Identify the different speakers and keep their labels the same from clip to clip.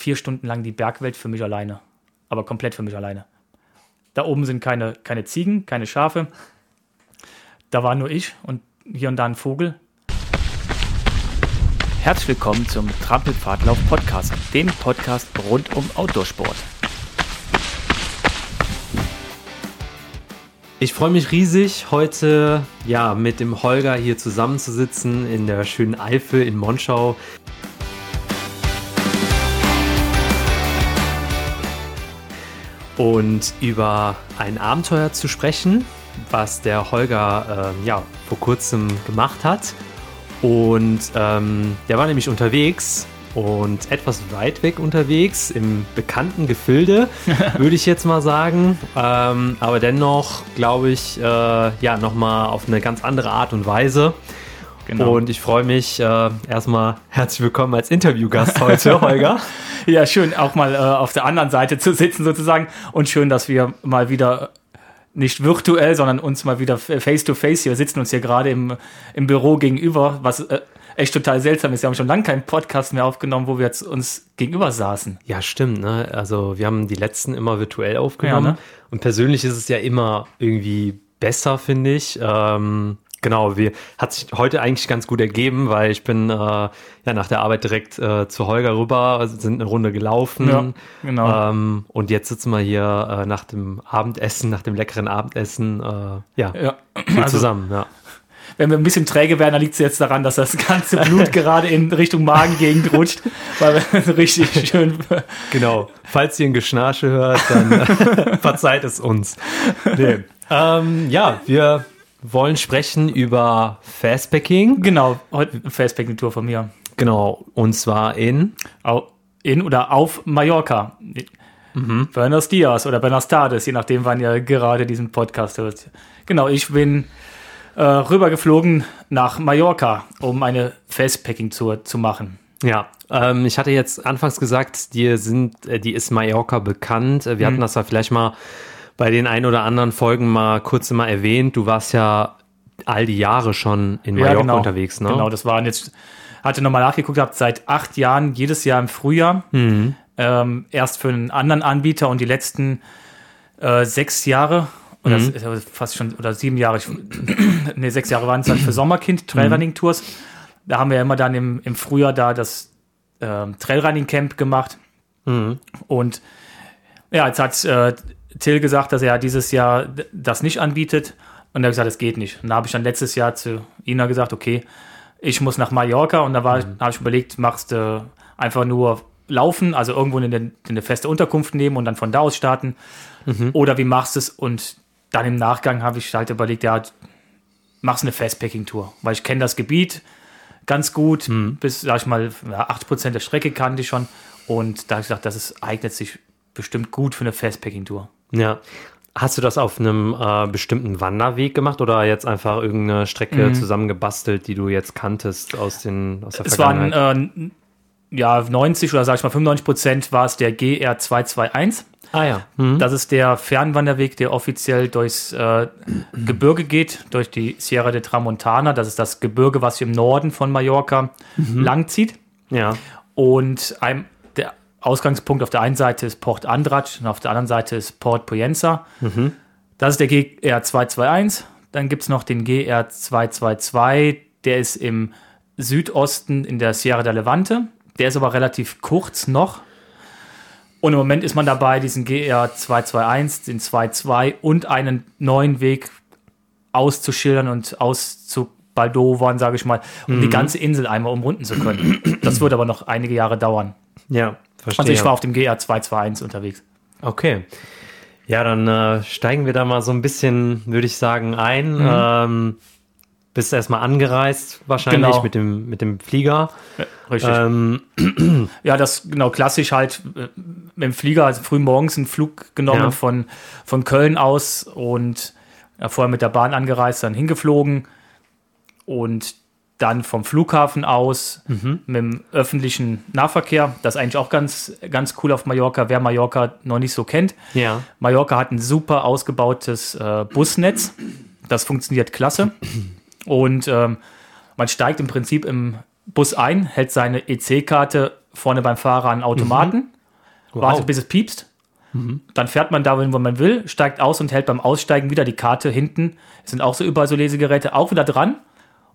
Speaker 1: vier Stunden lang die Bergwelt für mich alleine. Aber komplett für mich alleine. Da oben sind keine, keine Ziegen, keine Schafe. Da war nur ich und hier und da ein Vogel. Herzlich willkommen zum Trampelpfadlauf Podcast, dem Podcast rund um Outdoorsport.
Speaker 2: Ich freue mich riesig, heute ja mit dem Holger hier zusammenzusitzen in der schönen Eifel in Monschau. Und über ein Abenteuer zu sprechen, was der Holger äh, ja vor kurzem gemacht hat. Und ähm, der war nämlich unterwegs und etwas weit weg unterwegs, im bekannten Gefilde, würde ich jetzt mal sagen. Ähm, aber dennoch, glaube ich, äh, ja, nochmal auf eine ganz andere Art und Weise. Genau. Und ich freue mich äh, erstmal herzlich willkommen als Interviewgast heute, Holger.
Speaker 1: ja, schön, auch mal äh, auf der anderen Seite zu sitzen sozusagen. Und schön, dass wir mal wieder nicht virtuell, sondern uns mal wieder face to face hier sitzen uns hier gerade im, im Büro gegenüber, was äh, echt total seltsam ist. Wir haben schon lange keinen Podcast mehr aufgenommen, wo wir jetzt uns gegenüber saßen.
Speaker 2: Ja, stimmt. Ne? Also wir haben die letzten immer virtuell aufgenommen. Ja, ne? Und persönlich ist es ja immer irgendwie besser, finde ich. Ähm, genau, wir, hat sich heute eigentlich ganz gut ergeben, weil ich bin äh, ja nach der Arbeit direkt äh, zu Holger rüber, sind eine Runde gelaufen. Ja, genau. Ähm, und jetzt sitzen wir hier äh, nach dem Abendessen, nach dem leckeren Abendessen, äh, ja, ja. Also, zusammen. Ja
Speaker 1: wenn wir ein bisschen träge werden, dann liegt es jetzt daran, dass das ganze Blut gerade in Richtung Magengegend rutscht, weil wir richtig schön.
Speaker 2: Genau. Falls ihr ein Geschnarche hört, dann verzeiht es uns. Nee. Ähm, ja, wir wollen sprechen über Fastpacking.
Speaker 1: Genau, heute Fastpacking-Tour von mir.
Speaker 2: Genau, und zwar in?
Speaker 1: In oder auf Mallorca. Mhm. Buenos Dias oder Buenos Tardes, je nachdem, wann ihr gerade diesen Podcast hört. Genau, ich bin äh, rübergeflogen nach Mallorca, um eine Fastpacking-Tour zu machen.
Speaker 2: Ja, ähm, ich hatte jetzt anfangs gesagt, dir sind, äh, die ist Mallorca bekannt. Wir mhm. hatten das ja vielleicht mal bei den ein oder anderen Folgen mal kurz mal erwähnt. Du warst ja all die Jahre schon in Mallorca ja, genau. unterwegs, ne?
Speaker 1: Genau, das waren jetzt, hatte nochmal nachgeguckt, habe seit acht Jahren jedes Jahr im Frühjahr. Mhm. Ähm, erst für einen anderen Anbieter und die letzten äh, sechs Jahre oder mhm. fast schon, oder sieben Jahre, ich, nee, sechs Jahre waren es dann für Sommerkind, Trailrunning-Tours. Da haben wir ja immer dann im, im Frühjahr da das äh, Trailrunning-Camp gemacht. Mhm. Und ja, jetzt hat äh, Till gesagt, dass er dieses Jahr das nicht anbietet. Und er hat gesagt, es geht nicht. Und da habe ich dann letztes Jahr zu Ina gesagt, okay, ich muss nach Mallorca. Und da mhm. habe ich überlegt, machst du einfach nur laufen, also irgendwo in eine feste Unterkunft nehmen und dann von da aus starten. Mhm. Oder wie machst du es? Und dann im Nachgang habe ich halt überlegt, ja, mach's eine Fastpacking-Tour, weil ich kenne das Gebiet ganz gut, mhm. bis, sag ich mal, ja, 80 der Strecke kannte ich schon und da habe ich gesagt, das ist, eignet sich bestimmt gut für eine Fastpacking-Tour.
Speaker 2: Ja. Hast du das auf einem äh, bestimmten Wanderweg gemacht oder jetzt einfach irgendeine Strecke mhm. zusammengebastelt, die du jetzt kanntest aus, den, aus
Speaker 1: der es Vergangenheit? Es waren äh, ja 90 oder sag ich mal 95 Prozent war es der GR 221.
Speaker 2: Ah ja.
Speaker 1: Mhm. Das ist der Fernwanderweg, der offiziell durchs äh, Gebirge geht, durch die Sierra de Tramontana. Das ist das Gebirge, was im Norden von Mallorca mhm. langzieht.
Speaker 2: Ja.
Speaker 1: Und ein, der Ausgangspunkt auf der einen Seite ist Port Andratx und auf der anderen Seite ist Port Poyenza. Mhm. Das ist der GR 221. Dann gibt es noch den GR 222, der ist im Südosten in der Sierra de Levante. Der ist aber relativ kurz noch, und im Moment ist man dabei, diesen GR 221, den 22 und einen neuen Weg auszuschildern und auszubaldowern, sage ich mal, um mhm. die ganze Insel einmal umrunden zu können. Das wird aber noch einige Jahre dauern.
Speaker 2: Ja,
Speaker 1: verstehe. Also ich war auf dem GR 221 unterwegs.
Speaker 2: Okay. Ja, dann äh, steigen wir da mal so ein bisschen, würde ich sagen, ein. Mhm. Ähm, bist erstmal angereist, wahrscheinlich genau. mit, dem, mit dem Flieger.
Speaker 1: Ja, richtig. Ähm. Ja, das genau klassisch halt äh, mit dem Flieger, also früh morgens einen Flug genommen ja. von, von Köln aus und ja, vorher mit der Bahn angereist, dann hingeflogen und dann vom Flughafen aus mhm. mit dem öffentlichen Nahverkehr. Das ist eigentlich auch ganz, ganz cool auf Mallorca, wer Mallorca noch nicht so kennt.
Speaker 2: Ja.
Speaker 1: Mallorca hat ein super ausgebautes äh, Busnetz. Das funktioniert klasse. Und ähm, man steigt im Prinzip im Bus ein, hält seine EC-Karte vorne beim Fahrer einen Automaten,
Speaker 2: Wow.
Speaker 1: wartet bis es piepst. Dann fährt man dahin, wo man will, steigt aus und hält beim Aussteigen wieder die Karte hinten. Es sind auch so überall so Lesegeräte, auch wieder dran.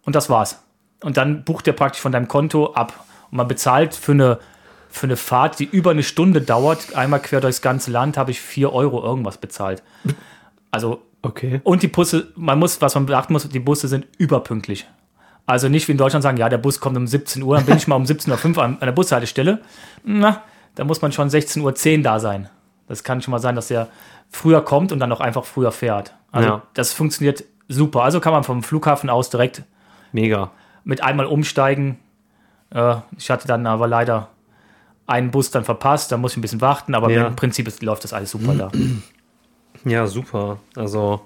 Speaker 1: Und das war's. Und dann bucht der praktisch von deinem Konto ab. Und man bezahlt für eine, für eine Fahrt, die über eine Stunde dauert, einmal quer durchs ganze Land, habe ich 4 Euro irgendwas bezahlt. Also
Speaker 2: Okay.
Speaker 1: und die Busse, man muss, was man beachten muss, die Busse sind überpünktlich. Also nicht wie in Deutschland sagen, ja, der Bus kommt um 17 Uhr, dann bin ich mal um 17.05 Uhr an, an der Bushaltestelle. Na, da muss man schon 16.10 Uhr da sein. Das kann schon mal sein, dass der früher kommt und dann auch einfach früher fährt. Also
Speaker 2: Ja.
Speaker 1: das funktioniert super. Also kann man vom Flughafen aus direkt
Speaker 2: Mega.
Speaker 1: Mit einmal umsteigen. Äh, ich hatte dann aber leider einen Bus dann verpasst, da muss ich ein bisschen warten, aber
Speaker 2: Ja.
Speaker 1: im Prinzip ist, läuft das alles super da.
Speaker 2: Ja, super. Also,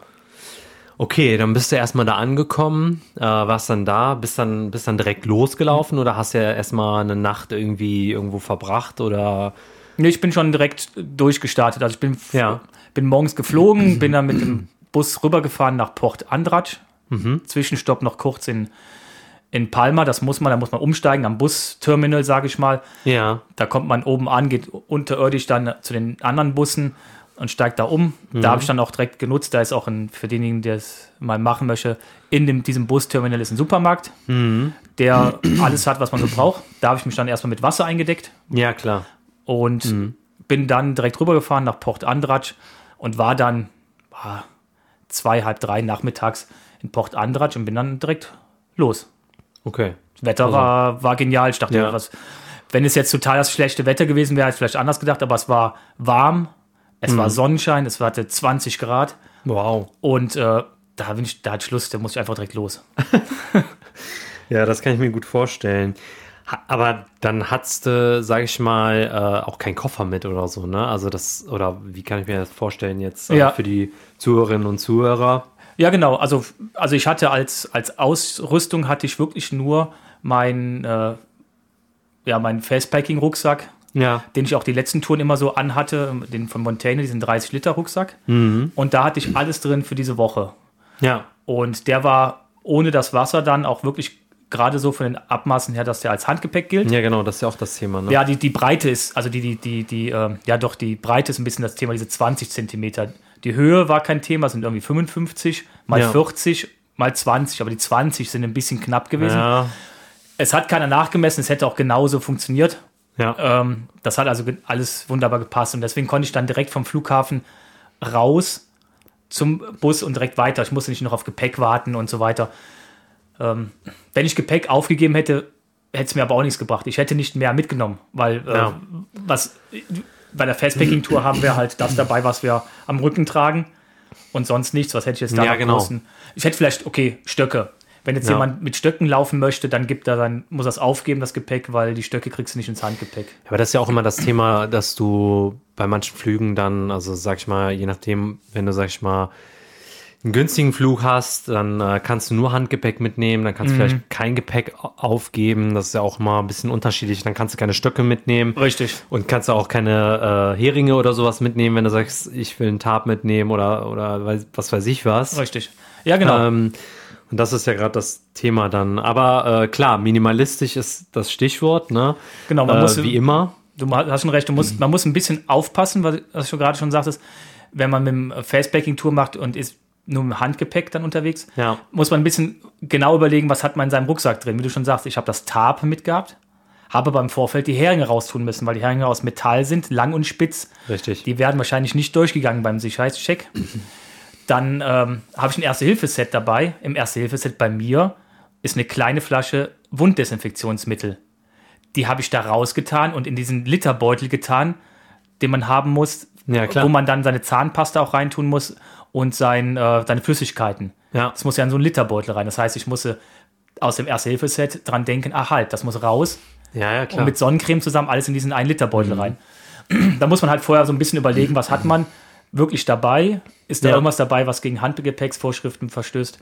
Speaker 2: okay, dann bist du erstmal da angekommen, äh, warst dann da, bist dann, bist dann direkt losgelaufen oder hast ja erstmal eine Nacht irgendwie irgendwo verbracht oder
Speaker 1: Nee, ich bin schon direkt durchgestartet. Also ich bin,
Speaker 2: Ja.
Speaker 1: bin morgens geflogen, bin dann mit dem Bus rübergefahren nach Port Andratsch. Zwischenstopp noch kurz in, in Palma. Das muss man, da muss man umsteigen am Busterminal, sage ich mal.
Speaker 2: ja,
Speaker 1: Da kommt man oben an, geht unterirdisch dann zu den anderen Bussen und steigt da um. Da habe ich dann auch direkt genutzt. Da ist auch ein, für denjenigen, der es mal machen möchte, in dem, diesem Busterminal ist ein Supermarkt, der alles hat, was man so braucht. Da habe ich mich dann erstmal mit Wasser eingedeckt
Speaker 2: ja klar.
Speaker 1: und bin dann direkt rübergefahren nach Port Andratsch und war dann ah, zwei, halb drei nachmittags in Port Andratsch und bin dann direkt los.
Speaker 2: Okay.
Speaker 1: Das Wetter war, war genial. Ich dachte,
Speaker 2: Ja.
Speaker 1: was, wenn es jetzt total das schlechte Wetter gewesen wäre, hätte ich vielleicht anders gedacht, aber es war warm, es war Sonnenschein, es hatte 20 Grad
Speaker 2: Wow.
Speaker 1: und äh, da bin ich, da hat Schluss, da muss ich einfach direkt los.
Speaker 2: Ja, das kann ich mir gut vorstellen. Aber dann hattest du, sag ich mal, äh, auch keinen Koffer mit oder so, ne? Also das, oder wie kann ich mir das vorstellen jetzt äh,
Speaker 1: Ja.
Speaker 2: für die Zuhörerinnen und Zuhörer?
Speaker 1: Ja, genau. Also, also ich hatte als, als Ausrüstung hatte ich wirklich nur mein, äh, ja, meinen Fastpacking-Rucksack,
Speaker 2: Ja.
Speaker 1: den ich auch die letzten Touren immer so anhatte, den von Montaigne, diesen 30-Liter-Rucksack. Und da hatte ich alles drin für diese Woche.
Speaker 2: Ja.
Speaker 1: Und der war ohne das Wasser dann auch wirklich gerade so von den Abmaßen her, dass der als Handgepäck gilt.
Speaker 2: Ja, genau, das ist ja auch das Thema, ne?
Speaker 1: Ja, die, die Breite ist, also die, die, die, die, ähm, ja doch, die Breite ist ein bisschen das Thema, diese 20 Zentimeter. Die Höhe war kein Thema, es sind irgendwie 55 mal
Speaker 2: Ja.
Speaker 1: 40 mal 20, aber die 20 sind ein bisschen knapp gewesen.
Speaker 2: Ja.
Speaker 1: Es hat keiner nachgemessen, es hätte auch genauso funktioniert.
Speaker 2: Ja.
Speaker 1: Ähm, das hat also alles wunderbar gepasst und deswegen konnte ich dann direkt vom Flughafen raus zum Bus und direkt weiter. Ich musste nicht noch auf Gepäck warten und so weiter. Ähm, wenn ich Gepäck aufgegeben hätte, hätte es mir aber auch nichts gebracht. Ich hätte nicht mehr mitgenommen, weil äh,
Speaker 2: Ja.
Speaker 1: was bei der Fastpacking-Tour haben wir halt das dabei, was wir am Rücken tragen und sonst nichts. Was hätte ich jetzt da
Speaker 2: Ja, genau.
Speaker 1: großen- Ich hätte vielleicht, okay, Stöcke. Wenn jetzt
Speaker 2: Ja.
Speaker 1: jemand mit Stöcken laufen möchte, dann gibt er dann, muss er es aufgeben, das Gepäck, weil die Stöcke kriegst du nicht ins Handgepäck.
Speaker 2: Aber das ist ja auch immer das Thema, dass du bei manchen Flügen dann, also sag ich mal, je nachdem, wenn du, sag ich mal, einen günstigen Flug hast, dann äh, kannst du nur Handgepäck mitnehmen, dann kannst du vielleicht kein Gepäck au- aufgeben. Das ist ja auch mal ein bisschen unterschiedlich. Dann kannst du keine Stöcke mitnehmen.
Speaker 1: Richtig.
Speaker 2: Und kannst du auch keine äh, Heringe oder sowas mitnehmen, wenn du sagst, ich will einen Tab mitnehmen oder, oder weiß- was weiß ich was.
Speaker 1: Richtig. Ja, genau.
Speaker 2: Ähm, und das ist ja gerade das Thema dann. Aber äh, klar, minimalistisch ist das Stichwort, ne?
Speaker 1: Genau, man
Speaker 2: äh,
Speaker 1: muss-
Speaker 2: wie immer.
Speaker 1: Du hast schon recht, du musst, man muss ein bisschen aufpassen, was, was du gerade schon sagtest, wenn man mit dem Fastpacking-Tour macht und ist nur mit dem Handgepäck dann unterwegs,
Speaker 2: Ja.
Speaker 1: muss man ein bisschen genau überlegen, was hat man in seinem Rucksack drin. Wie du schon sagst, ich habe das Tarp mitgehabt, habe beim Vorfeld die Heringe raustun müssen, weil die Heringe aus Metall sind, lang und spitz.
Speaker 2: Richtig.
Speaker 1: Die werden wahrscheinlich nicht durchgegangen beim Sicherheitscheck. Dann ähm, habe ich ein Erste-Hilfe-Set dabei. Im Erste-Hilfe-Set bei mir ist eine kleine Flasche Wunddesinfektionsmittel. Die habe ich da rausgetan und in diesen Literbeutel getan, den man haben muss,
Speaker 2: Ja, klar.
Speaker 1: wo man dann seine Zahnpasta auch reintun muss und sein, äh, seine Flüssigkeiten.
Speaker 2: Ja.
Speaker 1: Das muss ja in so einen Literbeutel rein. Das heißt, ich musste aus dem Erste-Hilfe-Set dran denken, ah halt, das muss raus
Speaker 2: Ja, ja,
Speaker 1: und
Speaker 2: klar.
Speaker 1: mit Sonnencreme zusammen alles in diesen einen Liter Beutel
Speaker 2: Mhm.
Speaker 1: rein. Da muss man halt vorher so ein bisschen überlegen, was hat man wirklich dabei? Ist da
Speaker 2: Ja.
Speaker 1: irgendwas dabei, was gegen Handgepäcksvorschriften verstößt?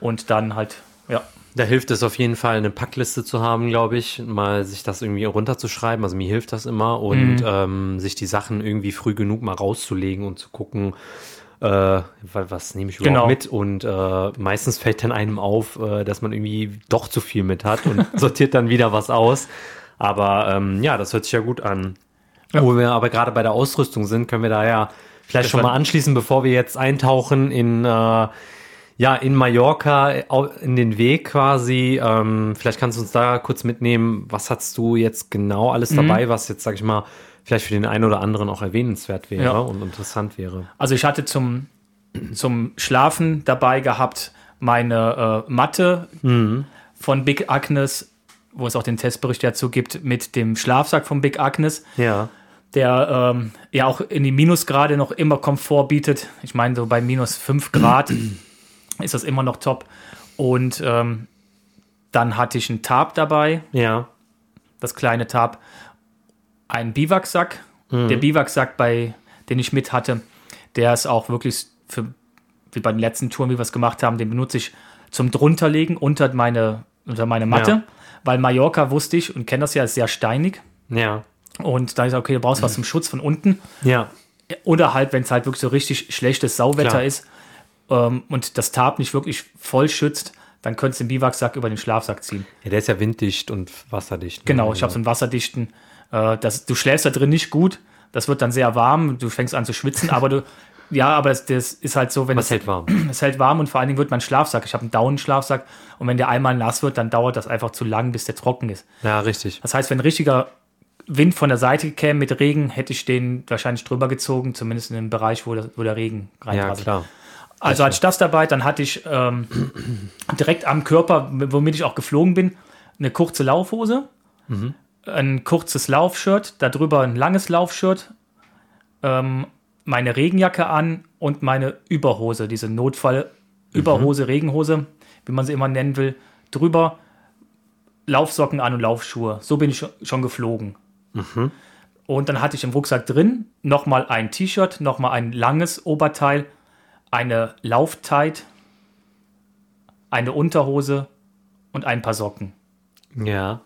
Speaker 1: Und dann halt, ja,
Speaker 2: Da hilft es auf jeden Fall, eine Packliste zu haben, glaube ich, mal sich das irgendwie runterzuschreiben. Also mir hilft das immer und
Speaker 1: Mhm.
Speaker 2: ähm, sich die Sachen irgendwie früh genug mal rauszulegen und zu gucken, äh, wa- was nehme ich überhaupt
Speaker 1: Genau.
Speaker 2: mit. Und äh, meistens fällt dann einem auf, äh, dass man irgendwie doch zu viel mit hat und sortiert dann wieder was aus. Aber ähm, ja, das hört sich ja gut an. Wo wir aber gerade bei der Ausrüstung sind, können wir da ja vielleicht
Speaker 1: Das
Speaker 2: schon mal anschließen, bevor wir jetzt eintauchen in, äh, ja, in Mallorca, in den Weg quasi. Ähm, vielleicht kannst du uns da kurz mitnehmen, was hast du jetzt genau alles
Speaker 1: Mhm.
Speaker 2: dabei, was jetzt, sag ich mal, vielleicht für den einen oder anderen auch erwähnenswert wäre
Speaker 1: Ja.
Speaker 2: und interessant wäre.
Speaker 1: Also ich hatte zum, zum Schlafen dabei gehabt meine äh, Matte von Big Agnes, wo es auch den Testbericht dazu gibt, mit dem Schlafsack von Big Agnes,
Speaker 2: Ja.
Speaker 1: der ähm, ja auch in die Minusgrade noch immer Komfort bietet. Ich meine, so bei minus 5 Grad ist das immer noch top. Und ähm, dann hatte ich einen Tarp dabei,
Speaker 2: Ja.
Speaker 1: das kleine Tarp, einen Biwaksack. Der Biwaksack, bei den ich mit hatte, der ist auch wirklich für, wie bei den letzten Touren, wie wir es gemacht haben, den benutze ich zum drunterlegen unter meine, unter meine Matte.
Speaker 2: Ja.
Speaker 1: Weil Mallorca wusste ich und kenne das ja, ist sehr steinig.
Speaker 2: Ja.
Speaker 1: Und da ist okay, du brauchst was zum Schutz von unten.
Speaker 2: Ja.
Speaker 1: Oder halt, wenn es halt wirklich so richtig schlechtes Sauwetter
Speaker 2: Klar.
Speaker 1: ist ähm, und das Tarp nicht wirklich voll schützt, dann könntest du den Biwaksack über den Schlafsack ziehen.
Speaker 2: Ja, der ist ja winddicht und wasserdicht. ne?
Speaker 1: Genau, ich habe so einen wasserdichten. Äh, das, du schläfst da drin nicht gut. Das wird dann sehr warm. Du fängst an zu schwitzen, aber du. Ja, aber das, das ist halt so, wenn es,
Speaker 2: hält warm?
Speaker 1: es hält warm und vor allen Dingen wird mein Schlafsack. Ich habe einen Daunenschlafsack und wenn der einmal nass wird, dann dauert das einfach zu lang, bis der trocken ist.
Speaker 2: Ja, richtig.
Speaker 1: Das heißt, wenn richtiger Wind von der Seite käme mit Regen, hätte ich den wahrscheinlich drüber gezogen, zumindest in dem Bereich, wo, das, wo der Regen
Speaker 2: Ja,
Speaker 1: reinprasselt.
Speaker 2: klar.
Speaker 1: Also hatte ich das dabei, dann hatte ich ähm, direkt am Körper, womit ich auch geflogen bin, eine kurze Laufhose, ein kurzes Laufshirt, darüber ein langes Laufshirt, ähm, meine Regenjacke an und meine Überhose, diese Notfall-Überhose, Regenhose, wie man sie immer nennen will, drüber Laufsocken an und Laufschuhe. So bin ich schon- geflogen. Und dann hatte ich im Rucksack drin nochmal ein T-Shirt, nochmal ein langes Oberteil, eine Lauftight, eine Unterhose und ein paar Socken.
Speaker 2: Ja.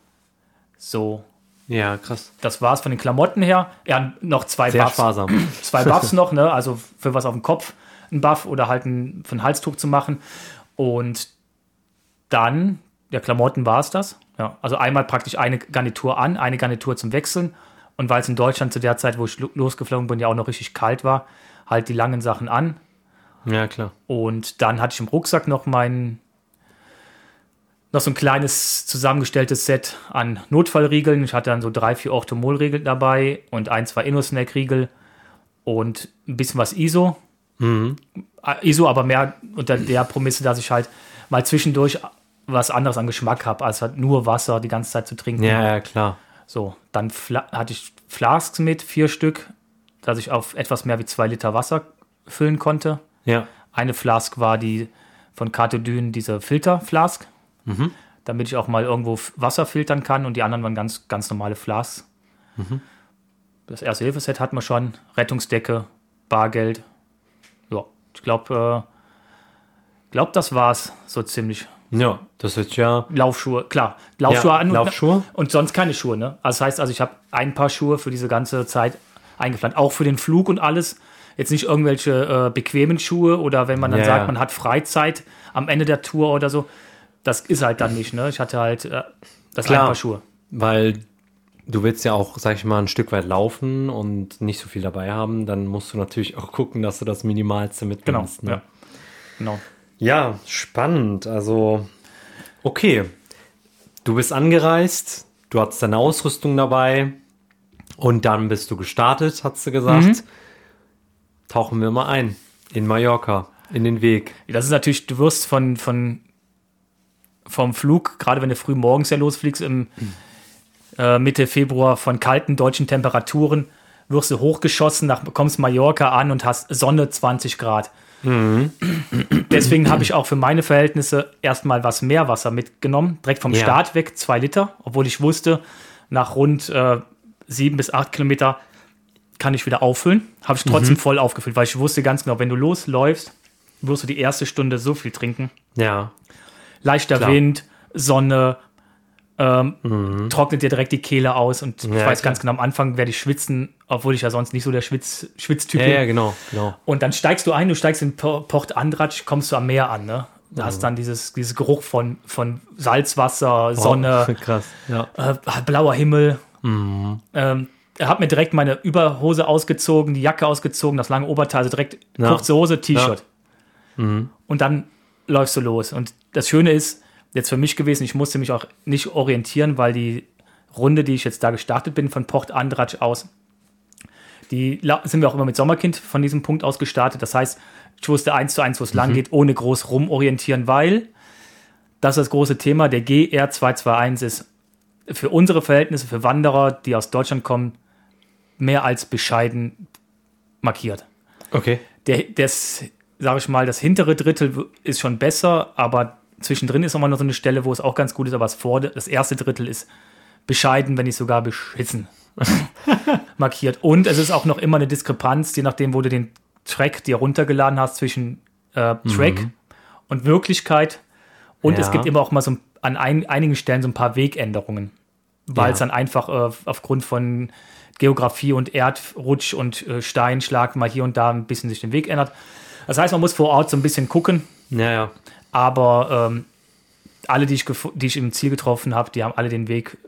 Speaker 1: So,
Speaker 2: Ja, krass.
Speaker 1: das war's von den Klamotten her. Ja, noch zwei
Speaker 2: Sehr
Speaker 1: Buffs.
Speaker 2: sparsam.
Speaker 1: Zwei Buffs noch, ne? Also für was auf dem Kopf ein Buff oder halt ein, für ein Halstuch zu machen. Und dann, der Klamotten war es das. Ja, also einmal praktisch eine Garnitur an, eine Garnitur zum Wechseln. Und weil es in Deutschland zu der Zeit, wo ich lo- losgeflogen bin, ja auch noch richtig kalt war, halt die langen Sachen an.
Speaker 2: Ja, klar.
Speaker 1: Und dann hatte ich im Rucksack noch mein noch so ein kleines zusammengestelltes Set an Notfallriegeln. Ich hatte dann so drei, vier Orthomol-Riegel dabei und ein, zwei InnoSnack-Riegel und ein bisschen was ISO. Äh, ISO, aber mehr unter der Prämisse, dass ich halt mal zwischendurch was anderes an Geschmack habe, als halt nur Wasser die ganze Zeit zu trinken.
Speaker 2: Ja, ja, klar.
Speaker 1: So, dann hatte ich Flasks mit, vier Stück, dass ich auf etwas mehr wie zwei Liter Wasser füllen konnte.
Speaker 2: Ja.
Speaker 1: Eine Flask war die von Katodyn, diese Filterflask, damit ich auch mal irgendwo Wasser filtern kann und die anderen waren ganz, ganz normale Flasks. Das erste Hilfeset hatten wir schon, Rettungsdecke, Bargeld. Ja, ich glaube, äh, glaub, das war's so ziemlich.
Speaker 2: Ja, das ist ja.
Speaker 1: Laufschuhe, klar, Laufschuhe
Speaker 2: Ja,
Speaker 1: an und,
Speaker 2: Laufschuhe.
Speaker 1: und sonst keine Schuhe, ne? Also das heißt, also ich habe ein paar Schuhe für diese ganze Zeit eingeplant, auch für den Flug und alles. Jetzt nicht irgendwelche äh, bequemen Schuhe oder wenn man dann
Speaker 2: Ja,
Speaker 1: sagt, man hat Freizeit am Ende der Tour oder so. Das ist halt dann nicht, ne? Ich hatte halt äh, das
Speaker 2: Klar.
Speaker 1: paar Schuhe.
Speaker 2: Weil du willst ja auch, sag ich mal, ein Stück weit laufen und nicht so viel dabei haben, dann musst du natürlich auch gucken, dass du das Minimalste
Speaker 1: Genau.
Speaker 2: mitnimmst. ne?
Speaker 1: Ja. Genau.
Speaker 2: Ja, spannend. Also, okay. Du bist angereist, du hattest deine Ausrüstung dabei und dann bist du gestartet, hast du gesagt.
Speaker 1: Mhm.
Speaker 2: Tauchen wir mal ein in Mallorca, in den Weg.
Speaker 1: Das ist natürlich, du wirst von, von vom Flug, gerade wenn du früh morgens ja losfliegst, im äh, Mitte Februar von kalten deutschen Temperaturen, wirst du hochgeschossen, nach, kommst Mallorca an und hast Sonne 20 Grad. Deswegen habe ich auch für meine Verhältnisse erstmal was Meerwasser mitgenommen, direkt vom
Speaker 2: Ja.
Speaker 1: Start weg, zwei Liter, obwohl ich wusste, nach rund äh, sieben bis acht Kilometer kann ich wieder auffüllen. Habe ich trotzdem voll aufgefüllt, weil ich wusste ganz genau, wenn du losläufst, wirst du die erste Stunde so viel trinken.
Speaker 2: Ja,
Speaker 1: Leichter
Speaker 2: Klar.
Speaker 1: Wind, Sonne, ähm, trocknet dir direkt die Kehle aus und ich
Speaker 2: Ja,
Speaker 1: weiß
Speaker 2: klar.
Speaker 1: ganz genau, am Anfang werde ich schwitzen, obwohl ich ja sonst nicht so der Schwitz, Schwitztyp
Speaker 2: ja,
Speaker 1: bin.
Speaker 2: ja, genau, genau.
Speaker 1: Und dann steigst du ein, du steigst in Po- Port Andratsch, kommst du am Meer an, ne? Du hast dann dieses, dieses Geruch von, von Salzwasser, Sonne,
Speaker 2: Oh, krass. Ja.
Speaker 1: äh, blauer Himmel. Ähm, er hat mir direkt meine Überhose ausgezogen, die Jacke ausgezogen, das lange Oberteil, also direkt kurze Hose, T-Shirt. Und dann läufst du los. Und das Schöne ist, jetzt für mich gewesen, ich musste mich auch nicht orientieren, weil die Runde, die ich jetzt da gestartet bin, von Port Andratsch aus, die sind wir auch immer mit Sommerkind von diesem Punkt aus gestartet. Das heißt, ich wusste eins zu eins, wo es lang geht, ohne groß rumorientieren, weil das ist das große Thema. Der GR221 ist für unsere Verhältnisse, für Wanderer, die aus Deutschland kommen, mehr als bescheiden markiert.
Speaker 2: Okay.
Speaker 1: Der, das, sage ich mal, das hintere Drittel ist schon besser, aber zwischendrin ist nochmal noch so eine Stelle, wo es auch ganz gut ist, aber das, vor, das erste Drittel ist bescheiden, wenn nicht sogar beschissen markiert. Und es ist auch noch immer eine Diskrepanz, je nachdem, wo du den Track dir runtergeladen hast, zwischen äh, Track und Wirklichkeit. Und es
Speaker 2: Ja.
Speaker 1: gibt immer auch mal so an ein, einigen Stellen so ein paar Wegänderungen, weil
Speaker 2: Ja.
Speaker 1: es dann einfach äh, aufgrund von Geografie und Erdrutsch und äh, Steinschlag mal hier und da ein bisschen sich den Weg ändert. Das heißt, man muss vor Ort so ein bisschen gucken,
Speaker 2: Ja, ja.
Speaker 1: aber ähm, alle, die ich, die ich im Ziel getroffen habe, die haben alle den Weg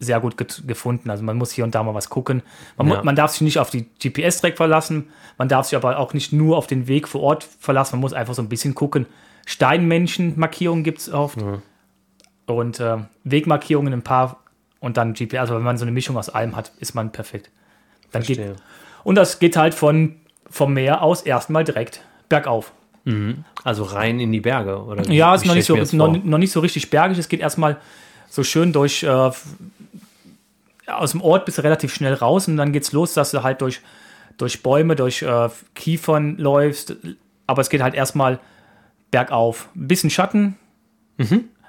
Speaker 1: sehr gut gefunden. Also man muss hier und da mal was gucken. Man,
Speaker 2: Ja.
Speaker 1: man darf sich nicht auf die GPS-Track verlassen, man darf sich aber auch nicht nur auf den Weg vor Ort verlassen, man muss einfach so ein bisschen gucken. Steinmenschen-Markierungen gibt es oft und äh, Wegmarkierungen ein paar und dann GPS. Also wenn man so eine Mischung aus allem hat, ist man perfekt. Dann geht, und das geht halt von, vom Meer aus erstmal direkt bergauf.
Speaker 2: Also rein in die Berge, oder?
Speaker 1: Ja,
Speaker 2: wie
Speaker 1: ist noch nicht,
Speaker 2: ich
Speaker 1: so, noch, noch nicht so richtig bergig. Es geht erstmal so schön durch. Äh, aus dem Ort bist du relativ schnell raus und dann geht's los, dass du halt durch, durch Bäume, durch äh, Kiefern läufst. Aber es geht halt erstmal bergauf. Ein bisschen Schatten,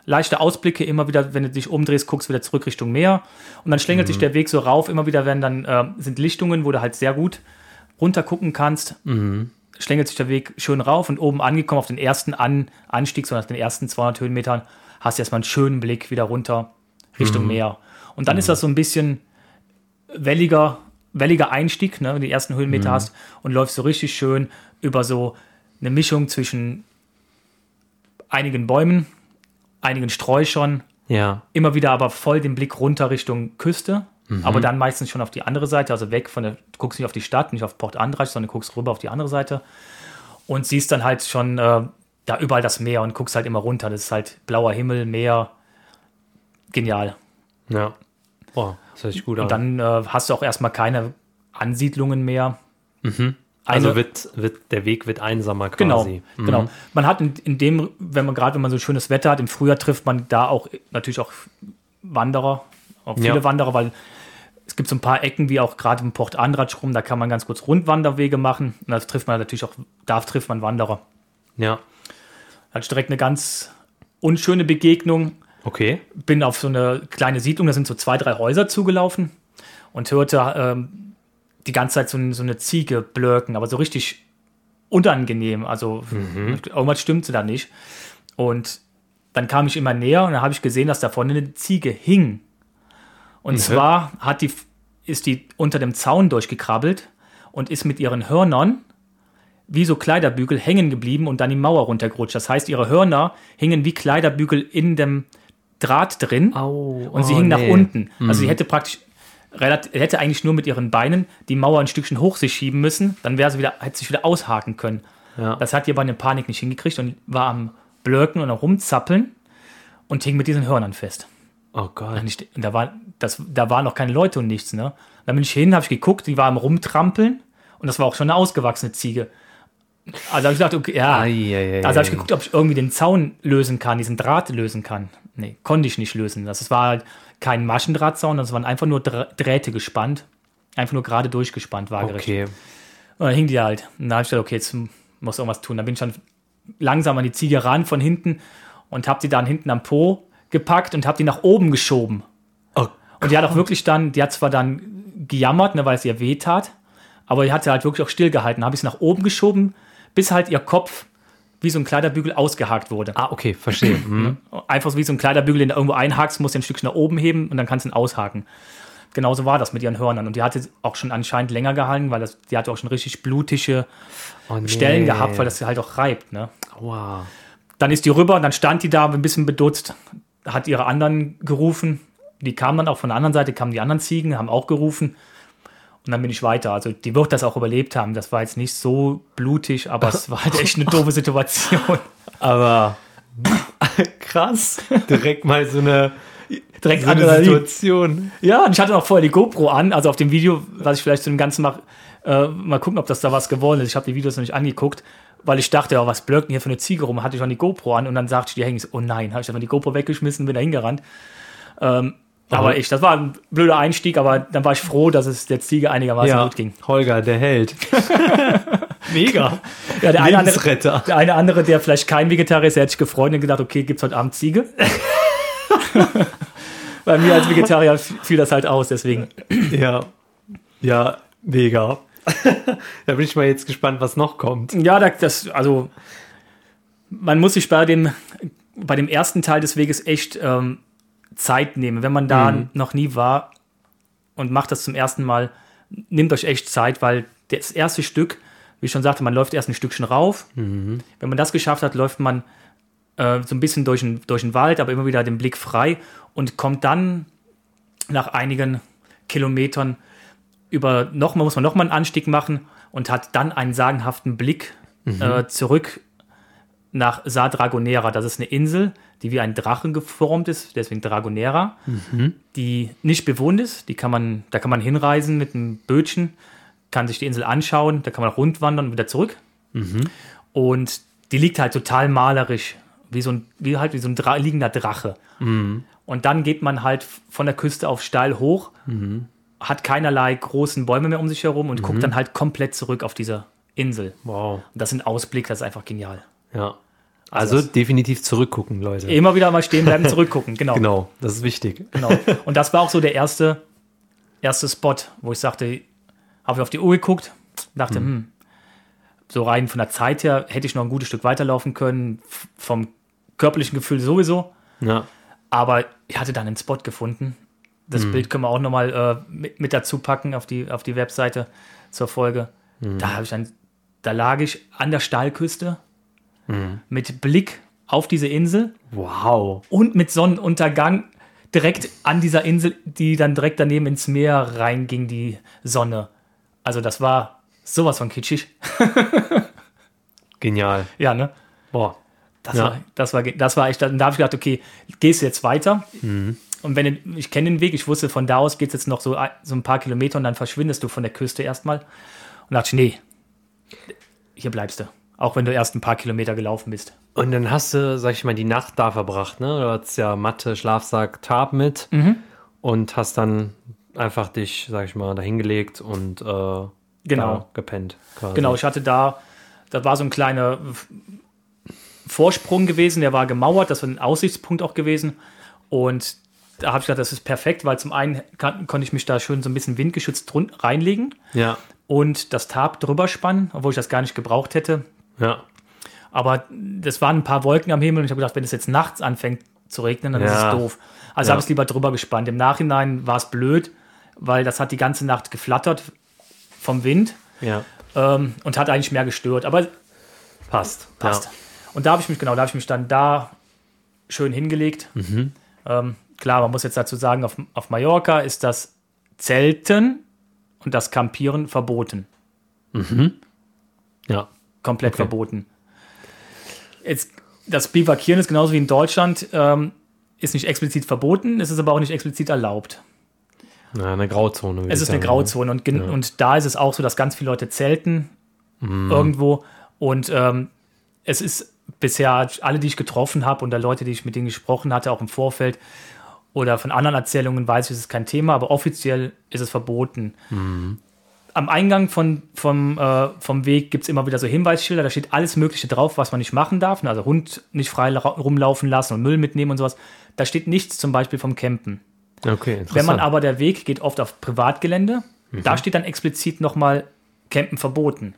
Speaker 1: leichte Ausblicke, immer wieder, wenn du dich umdrehst, guckst wieder zurück Richtung Meer. Und dann schlängelt sich der Weg so rauf. Immer wieder werden dann äh, sind Lichtungen, wo du halt sehr gut runter gucken kannst schlängelt sich der Weg schön rauf und oben angekommen auf den ersten An Anstieg, so nach den ersten 200 Höhenmetern, hast du erstmal einen schönen Blick wieder runter Richtung Meer. Und dann ist das so ein bisschen welliger, welliger Einstieg, ne, wenn du die ersten Höhenmeter hast und läufst so richtig schön über so eine Mischung zwischen einigen Bäumen, einigen Sträuchern,
Speaker 2: Ja.
Speaker 1: immer wieder aber voll den Blick runter Richtung Küste, aber dann meistens schon auf die andere Seite, also weg von der, du guckst nicht auf die Stadt, nicht auf Port Andratsch, sondern du guckst rüber auf die andere Seite und siehst dann halt schon äh, da überall das Meer und guckst halt immer runter. Das ist halt blauer Himmel, Meer, genial.
Speaker 2: Ja. Boah, das hört sich gut an.
Speaker 1: Und dann äh, hast du auch erstmal keine Ansiedlungen mehr.
Speaker 2: also
Speaker 1: eine-
Speaker 2: wird, wird, der Weg wird einsamer
Speaker 1: Genau,
Speaker 2: quasi. Mhm.
Speaker 1: genau. Man hat in, in dem, wenn man gerade, wenn man so schönes Wetter hat, im Frühjahr trifft man da auch natürlich auch Wanderer, auch viele
Speaker 2: Ja.
Speaker 1: Wanderer, weil es gibt so ein paar Ecken, wie auch gerade im Port Andratsch rum, da kann man ganz kurz Rundwanderwege machen. Und da trifft man natürlich auch, da trifft man Wanderer.
Speaker 2: Ja.
Speaker 1: Hatte ich direkt eine ganz unschöne Begegnung.
Speaker 2: Okay.
Speaker 1: Bin auf so eine kleine Siedlung, da sind so zwei, drei Häuser zugelaufen und hörte ähm, die ganze Zeit so, so eine Ziege blöken, aber so richtig unangenehm. Also irgendwas stimmte da nicht. Und dann kam ich immer näher und dann habe ich gesehen, dass da vorne eine Ziege hing. Und zwar hat die, ist die unter dem Zaun durchgekrabbelt und ist mit ihren Hörnern wie so Kleiderbügel hängen geblieben und dann die Mauer runtergerutscht. Das heißt, ihre Hörner hingen wie Kleiderbügel in dem Draht drin
Speaker 2: Au,
Speaker 1: und sie
Speaker 2: oh,
Speaker 1: hing nach
Speaker 2: nee.
Speaker 1: unten. Also sie hätte praktisch relativ, hätte eigentlich nur mit ihren Beinen die Mauer ein Stückchen hoch sich schieben müssen, dann wäre sie wieder, hätte sich wieder aushaken können.
Speaker 2: Ja.
Speaker 1: Das hat die aber in der Panik nicht hingekriegt und war am Blöken und am Rumzappeln und hing mit diesen Hörnern fest.
Speaker 2: Oh Gott.
Speaker 1: Und da, war, das, da waren noch keine Leute und nichts. Ne? Dann bin ich hin, habe ich geguckt, die war am Rumtrampeln und das war auch schon eine ausgewachsene Ziege. Also habe ich gedacht, okay, ja.
Speaker 2: Eieiei.
Speaker 1: Also habe ich geguckt, ob ich irgendwie den Zaun lösen kann, diesen Draht lösen kann. Nee, konnte ich nicht lösen. Das war halt kein Maschendrahtzaun, das waren einfach nur Dr- Drähte gespannt. Einfach nur gerade durchgespannt, waagerecht.
Speaker 2: Okay.
Speaker 1: Und dann hing die halt. Und dann habe ich gedacht, okay, jetzt muss irgendwas tun. Dann bin ich dann langsam an die Ziege ran von hinten und habe die dann hinten am Po gepackt und habe die nach oben geschoben.
Speaker 2: Oh,
Speaker 1: Und die hat auch wirklich dann, die hat zwar dann gejammert, ne, weil es ihr weh tat, aber die hat sie halt wirklich auch stillgehalten. Habe ich sie nach oben geschoben, bis halt ihr Kopf wie so ein Kleiderbügel ausgehakt wurde.
Speaker 2: ah, okay, verstehe. Mhm.
Speaker 1: Einfach so wie so ein Kleiderbügel, den du irgendwo einhakst, musst du ein Stückchen nach oben heben und dann kannst du ihn aushaken. Genauso war das mit ihren Hörnern. Und die hatte auch schon anscheinend länger gehalten, weil das, die hatte auch schon richtig blutige
Speaker 2: Oh, nee.
Speaker 1: Stellen gehabt, weil das sie halt auch reibt. Ne?
Speaker 2: Aua.
Speaker 1: Dann ist die rüber und dann stand die da ein bisschen bedutzt, hat ihre anderen gerufen. Die kamen dann auch von der anderen Seite, kamen die anderen Ziegen, haben auch gerufen. Und dann bin ich weiter. Also die wird das auch überlebt haben. Das war jetzt nicht so blutig, aber es war halt echt eine doofe Situation.
Speaker 2: Aber krass. Direkt mal so eine,
Speaker 1: Direkt
Speaker 2: so eine. Situation.
Speaker 1: Ja, und ich hatte noch vorher die GoPro an, also auf dem Video, was ich vielleicht zu dem Ganzen mache, äh, mal gucken, ob das da was geworden ist. Ich habe die Videos noch nicht angeguckt, weil ich dachte, ja, was blökt denn hier für eine Ziege rum? Hatte ich schon die GoPro an und dann sagte ich, die so, Oh nein, habe ich einfach die GoPro weggeschmissen, bin da hingerannt. Ähm, aber ich, das war ein blöder Einstieg, aber dann war ich froh, dass es der Ziege einigermaßen
Speaker 2: Ja,
Speaker 1: gut ging.
Speaker 2: Holger, der Held. Mega.
Speaker 1: Ja, der eine, andere, der eine andere, der vielleicht kein Vegetarier ist, der hätte sich gefreut und gedacht, okay, gibt's heute Abend Ziege? Bei mir als Vegetarier fiel das halt aus, deswegen.
Speaker 2: Ja. Ja, mega. da bin ich mal jetzt gespannt, was noch kommt.
Speaker 1: Ja, da- das, also man muss sich bei dem, bei dem ersten Teil des Weges echt ähm, Zeit nehmen. Wenn man da noch nie war und macht das zum ersten Mal, nehmt euch echt Zeit, weil das erste Stück, wie ich schon sagte, man läuft erst ein Stückchen rauf. Wenn man das geschafft hat, läuft man äh, so ein bisschen durch den, durch den Wald, aber immer wieder den Blick frei und kommt dann nach einigen Kilometern über nochmal, muss man nochmal einen Anstieg machen und hat dann einen sagenhaften Blick äh, zurück nach Sa Dragonera. Das ist eine Insel, die wie ein Drachen geformt ist, deswegen Dragonera, die nicht bewohnt ist. Die kann man, da kann man hinreisen mit einem Bötchen, kann sich die Insel anschauen, da kann man auch rundwandern und wieder zurück. Und die liegt halt total malerisch, wie so ein, wie halt wie so ein Dra liegender Drache. Und dann geht man halt von der Küste auf steil hoch, hat keinerlei großen Bäume mehr um sich herum und guckt dann halt komplett zurück auf diese Insel.
Speaker 2: Wow.
Speaker 1: Und das ein Ausblick, das ist einfach genial.
Speaker 2: Ja. Also definitiv zurückgucken, Leute.
Speaker 1: Immer wieder mal stehen bleiben, zurückgucken, genau.
Speaker 2: Genau, das ist wichtig.
Speaker 1: genau. Und das war auch so der erste, erste Spot, wo ich sagte, habe ich auf die Uhr geguckt, dachte, hm, so rein von der Zeit her hätte ich noch ein gutes Stück weiterlaufen können, vom körperlichen Gefühl sowieso,
Speaker 2: Ja.
Speaker 1: aber ich hatte dann einen Spot gefunden. Das Bild können wir auch nochmal äh, mit, mit dazu packen auf die, auf die Webseite zur Folge. Da habe ich dann, da lag ich an der Stahlküste mit Blick auf diese Insel
Speaker 2: Wow.
Speaker 1: und mit Sonnenuntergang direkt an dieser Insel, die dann direkt daneben ins Meer reinging, die Sonne. Also das war sowas von kitschig.
Speaker 2: Genial.
Speaker 1: Ja, ne?
Speaker 2: Boah.
Speaker 1: Das,
Speaker 2: Ja.
Speaker 1: war, das, war, das war echt, da habe ich gedacht, okay, gehst du jetzt weiter?
Speaker 2: Mhm.
Speaker 1: Und wenn ich kenne den Weg, ich wusste, von da aus geht es jetzt noch so, ein- so ein paar Kilometer und dann verschwindest du von der Küste erstmal. Und dachte ich, nee, hier bleibst du. Auch wenn du erst ein paar Kilometer gelaufen bist.
Speaker 2: Und dann hast du, sag ich mal, die Nacht da verbracht, ne? Du hattest ja Matte, Schlafsack, Tab mit
Speaker 1: Mhm.
Speaker 2: und hast dann einfach dich, sag ich mal, dahingelegt und äh,
Speaker 1: Genau.
Speaker 2: da gepennt. Quasi.
Speaker 1: Genau, ich hatte da, da war so ein kleiner Vorsprung gewesen, der war gemauert, das war ein Aussichtspunkt auch gewesen. Und da habe ich gedacht, das ist perfekt, weil zum einen kann, konnte ich mich da schön so ein bisschen windgeschützt drun- reinlegen
Speaker 2: Ja,
Speaker 1: und das Tab drüber spannen, obwohl ich das gar nicht gebraucht hätte.
Speaker 2: ja.
Speaker 1: Aber das waren ein paar Wolken am Himmel und ich habe gedacht, wenn es jetzt nachts anfängt zu regnen, dann ist
Speaker 2: Ja.
Speaker 1: es doof. Also
Speaker 2: Ja.
Speaker 1: habe ich es lieber drüber gespannt. Im Nachhinein war es blöd, weil das hat die ganze Nacht geflattert vom Wind
Speaker 2: Ja,
Speaker 1: ähm, und hat eigentlich mehr gestört. Aber
Speaker 2: passt.
Speaker 1: passt.
Speaker 2: Ja.
Speaker 1: Und da habe ich mich, genau, da habe ich mich dann da schön hingelegt.
Speaker 2: Mhm.
Speaker 1: Ähm, klar, man muss jetzt dazu sagen, auf, auf Mallorca ist das Zelten und das Campieren verboten.
Speaker 2: ja.
Speaker 1: Komplett
Speaker 2: Okay.
Speaker 1: verboten. Jetzt, das Bivakieren ist genauso wie in Deutschland, ähm, ist nicht explizit verboten, es ist aber auch nicht explizit erlaubt.
Speaker 2: Ja, eine Grauzone.
Speaker 1: Es ist eine
Speaker 2: sagen.
Speaker 1: Grauzone und, gen- und da ist es auch so, dass ganz viele Leute zelten
Speaker 2: Mhm.
Speaker 1: irgendwo und ähm, es ist bisher alle, die ich getroffen habe und der Leute, die ich mit denen gesprochen hatte, auch im Vorfeld oder von anderen Erzählungen weiß ich, es ist kein Thema, aber offiziell ist es verboten.
Speaker 2: Mhm.
Speaker 1: Am Eingang von, vom, äh, vom Weg gibt es immer wieder so Hinweisschilder, da steht alles Mögliche drauf, was man nicht machen darf. Also Hund nicht frei rumlaufen lassen und Müll mitnehmen und sowas. Da steht nichts zum Beispiel vom Campen.
Speaker 2: Okay, interessant.
Speaker 1: Wenn man aber der Weg geht oft auf Privatgelände, da steht dann explizit nochmal Campen verboten.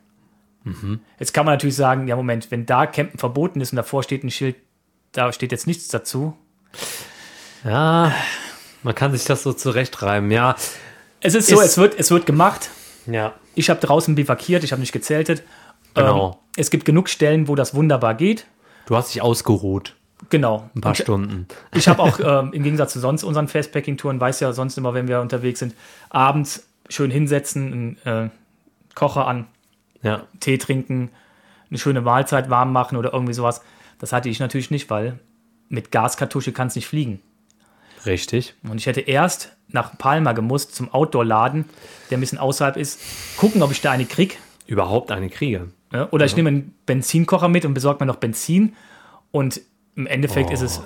Speaker 1: Jetzt kann man natürlich sagen, ja Moment, wenn da Campen verboten ist und davor steht ein Schild, da steht jetzt nichts dazu.
Speaker 2: Ja, man kann sich das so zurechtreiben. Ja,
Speaker 1: Es ist so,
Speaker 2: Ist-
Speaker 1: es wird, es wird gemacht.
Speaker 2: ja,
Speaker 1: Ich habe draußen bivakiert, ich habe nicht gezeltet.
Speaker 2: Genau.
Speaker 1: Ähm, es gibt genug Stellen, wo das wunderbar geht.
Speaker 2: du hast dich ausgeruht.
Speaker 1: Genau.
Speaker 2: Ein paar
Speaker 1: Und
Speaker 2: Stunden.
Speaker 1: Ich habe auch ähm, im Gegensatz zu sonst unseren Fastpacking-Touren, weiß ja sonst immer, wenn wir unterwegs sind, abends schön hinsetzen, einen äh, Kocher an,
Speaker 2: Ja.
Speaker 1: Tee trinken, eine schöne Mahlzeit warm machen oder irgendwie sowas. Das hatte ich natürlich nicht, weil mit Gaskartusche kann es nicht fliegen.
Speaker 2: Richtig.
Speaker 1: Und ich hätte erst nach Palma gemusst zum Outdoor-Laden, der ein bisschen außerhalb ist, gucken, ob ich da eine krieg.
Speaker 2: Überhaupt eine Kriege.
Speaker 1: Ja, oder ich nehme einen Benzinkocher mit und besorge mir noch Benzin. Und im Endeffekt ist es,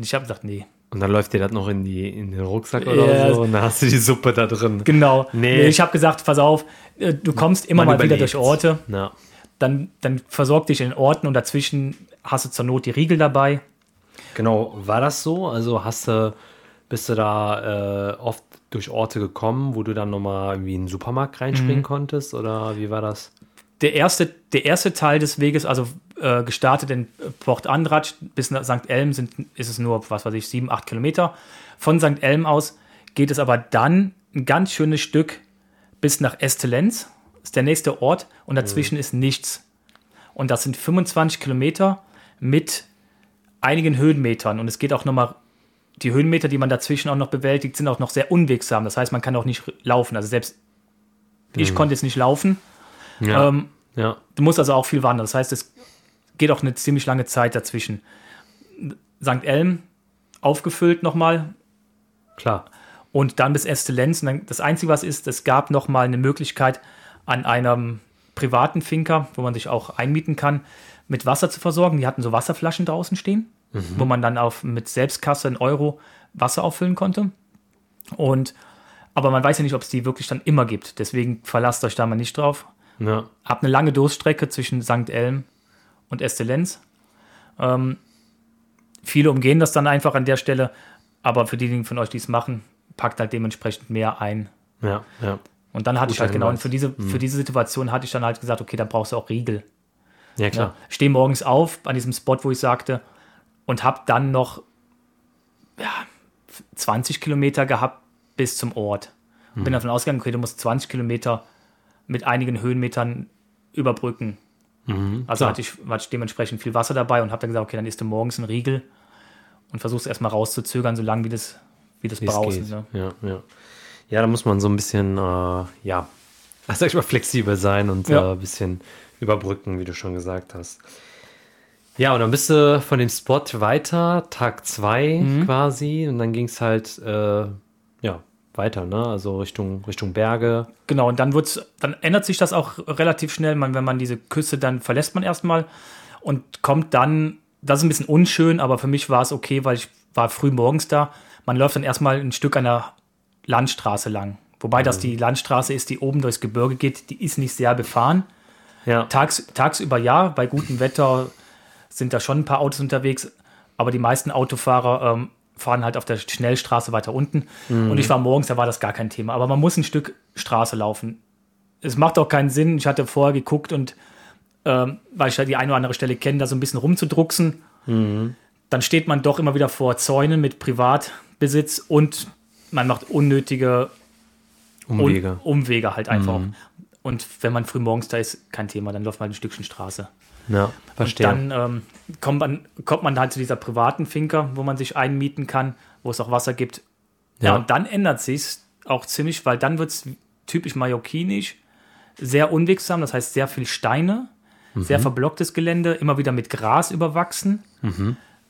Speaker 1: ich habe gesagt, nee.
Speaker 2: Und dann läuft dir das noch in, die, in den Rucksack oder
Speaker 1: Ja.
Speaker 2: so und dann hast du die Suppe da drin.
Speaker 1: Genau.
Speaker 2: Nee.
Speaker 1: Nee, ich habe gesagt, pass auf, äh, du kommst immer
Speaker 2: Man
Speaker 1: mal wieder
Speaker 2: überlebt.
Speaker 1: durch Orte,
Speaker 2: Ja.
Speaker 1: dann, dann versorg dich in den Orten und dazwischen hast du zur Not die Riegel dabei.
Speaker 2: Genau, war das so? Also hast du, bist du da äh, oft durch Orte gekommen, wo du dann nochmal irgendwie in den Supermarkt reinspringen konntest? Oder wie war das?
Speaker 1: Der erste, der erste Teil des Weges, also äh, gestartet in Port Andratx bis nach St. Elm, sind, ist es nur, was weiß ich, sieben, acht Kilometer. Von St. Elm aus geht es aber dann ein ganz schönes Stück bis nach Estelenz, ist der nächste Ort, und dazwischen ist nichts. Und das sind 25 Kilometer mit einigen Höhenmetern. Und es geht auch nochmal, die Höhenmeter, die man dazwischen auch noch bewältigt, sind auch noch sehr unwegsam. Das heißt, man kann auch nicht laufen. Also selbst ich konnte jetzt nicht laufen.
Speaker 2: Ja.
Speaker 1: Ähm,
Speaker 2: ja.
Speaker 1: Du musst also auch viel wandern. Das heißt, es geht auch eine ziemlich lange Zeit dazwischen. St. Elm aufgefüllt nochmal
Speaker 2: Klar.
Speaker 1: und dann bis dann, das Einzige, was ist, es gab nochmal eine Möglichkeit, an einem privaten Finker, wo man sich auch einmieten kann, mit Wasser zu versorgen. Die hatten so Wasserflaschen draußen stehen, wo man dann auf, mit Selbstkasse einen Euro Wasser auffüllen konnte. Und, aber man weiß ja nicht, ob es die wirklich dann immer gibt. Deswegen verlasst euch da mal nicht drauf.
Speaker 2: Ja.
Speaker 1: Hab eine lange Durststrecke zwischen St. Elm und Estelenz. Ähm, viele umgehen das dann einfach an der Stelle, aber für diejenigen von euch, die es machen, packt halt dementsprechend mehr ein.
Speaker 2: Ja. Ja.
Speaker 1: Und dann hatte ich
Speaker 2: Guter
Speaker 1: halt genau, und für diese, für diese Situation hatte ich dann halt gesagt, okay, dann brauchst du auch Riegel.
Speaker 2: Ja,
Speaker 1: Ja.
Speaker 2: klar.
Speaker 1: Stehe morgens auf an diesem Spot, wo ich sagte, und habe dann noch ja, 20 Kilometer gehabt bis zum Ort. Und bin davon ausgegangen, okay, du musst 20 Kilometer mit einigen Höhenmetern überbrücken. also
Speaker 2: klar.
Speaker 1: hatte ich, hatte ich dementsprechend viel Wasser dabei und habe dann gesagt, okay, dann isst du morgens einen Riegel und versuchst erstmal rauszuzögern, so lange wie das, wie das brauchst. Ne?
Speaker 2: Ja, ja. Ja, da muss man so ein bisschen, äh, ja, sag ich mal, flexibel sein und
Speaker 1: Ja.
Speaker 2: äh, ein bisschen überbrücken, wie du schon gesagt hast. Ja, und dann bist du von dem Spot weiter, Tag zwei
Speaker 1: Mhm.
Speaker 2: quasi, und dann ging es halt, äh, ja, weiter, ne? Also Richtung, Richtung Berge.
Speaker 1: Genau, und dann wird's, dann ändert sich das auch relativ schnell. Man, wenn man diese Küste dann verlässt man erstmal und kommt dann, das ist ein bisschen unschön, aber für mich war es okay, weil ich war früh morgens da. Man läuft dann erstmal ein Stück an der Landstraße lang. Wobei das die Landstraße ist, die oben durchs Gebirge geht, die ist nicht sehr befahren.
Speaker 2: Ja,
Speaker 1: Tags, tagsüber ja, bei gutem Wetter sind da schon ein paar Autos unterwegs, aber die meisten Autofahrer ähm, fahren halt auf der Schnellstraße weiter unten. Und ich war morgens, da war das gar kein Thema. Aber man muss ein Stück Straße laufen. Es macht auch keinen Sinn. Ich hatte vorher geguckt und ähm, weil ich ja die eine oder andere Stelle kenne, da so ein bisschen rumzudrucksen. Dann steht man doch immer wieder vor Zäunen mit Privatbesitz und man macht unnötige Un-
Speaker 2: Umwege.
Speaker 1: Umwege halt einfach. Und wenn man früh morgens da ist, kein Thema, dann läuft man ein Stückchen Straße.
Speaker 2: Ja, verstehe.
Speaker 1: Dann ähm, kommt, man, kommt man halt zu dieser privaten Finca, wo man sich einmieten kann, wo es auch Wasser gibt. Ja,
Speaker 2: Ja.
Speaker 1: und dann ändert sich auch ziemlich, weil dann wird es typisch mallorquinisch, sehr unwegsam, das heißt sehr viel Steine, sehr verblocktes Gelände, immer wieder mit Gras überwachsen.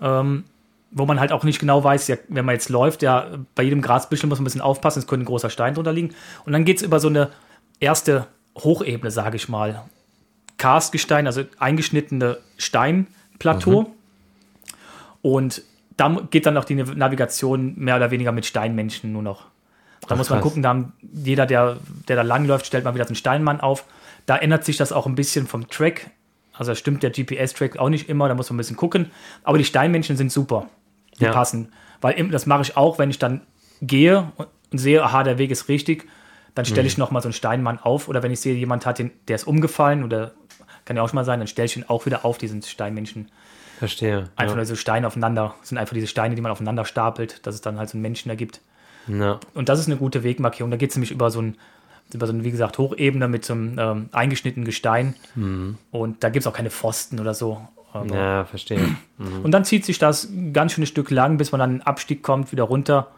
Speaker 1: Ähm, wo man halt auch nicht genau weiß, ja, wenn man jetzt läuft, ja, bei jedem Grasbüschel muss man ein bisschen aufpassen, es könnte ein großer Stein drunter liegen. Und dann geht es über so eine erste Hochebene, sage ich mal. Karstgestein, also eingeschnittene Steinplateau. Und da geht dann auch die Navigation mehr oder weniger mit Steinmenschen nur noch. Da
Speaker 2: Ach,
Speaker 1: muss man
Speaker 2: krass.
Speaker 1: gucken, da haben jeder, der, der da langläuft, stellt mal wieder so einen Steinmann auf. Da ändert sich das auch ein bisschen vom Track. Also stimmt der GPS-Track auch nicht immer, da muss man ein bisschen gucken. Aber die Steinmenschen sind super. Die
Speaker 2: Ja.
Speaker 1: passen. Weil das mache ich auch, wenn ich dann gehe und sehe, aha, der Weg ist richtig, dann stelle ich noch mal so einen Steinmann auf. Oder wenn ich sehe, jemand hat den, der ist umgefallen oder kann ja auch schon mal sein, dann stelle ich ihn auch wieder auf, diesen Steinmenschen.
Speaker 2: verstehe.
Speaker 1: Einfach
Speaker 2: ja.
Speaker 1: nur so Steine aufeinander, das sind einfach diese Steine, die man aufeinander stapelt, dass es dann halt so einen Menschen ergibt.
Speaker 2: Ja.
Speaker 1: Und das ist eine gute Wegmarkierung. Da geht es nämlich über so ein, über so eine, wie gesagt, Hochebene mit so einem ähm, eingeschnittenen Gestein. Und da gibt es auch keine Pfosten oder so. Aber
Speaker 2: Ja, verstehe. Mhm.
Speaker 1: Und dann zieht sich das ein ganz schönes Stück lang, bis man dann einen Abstieg kommt, wieder runter,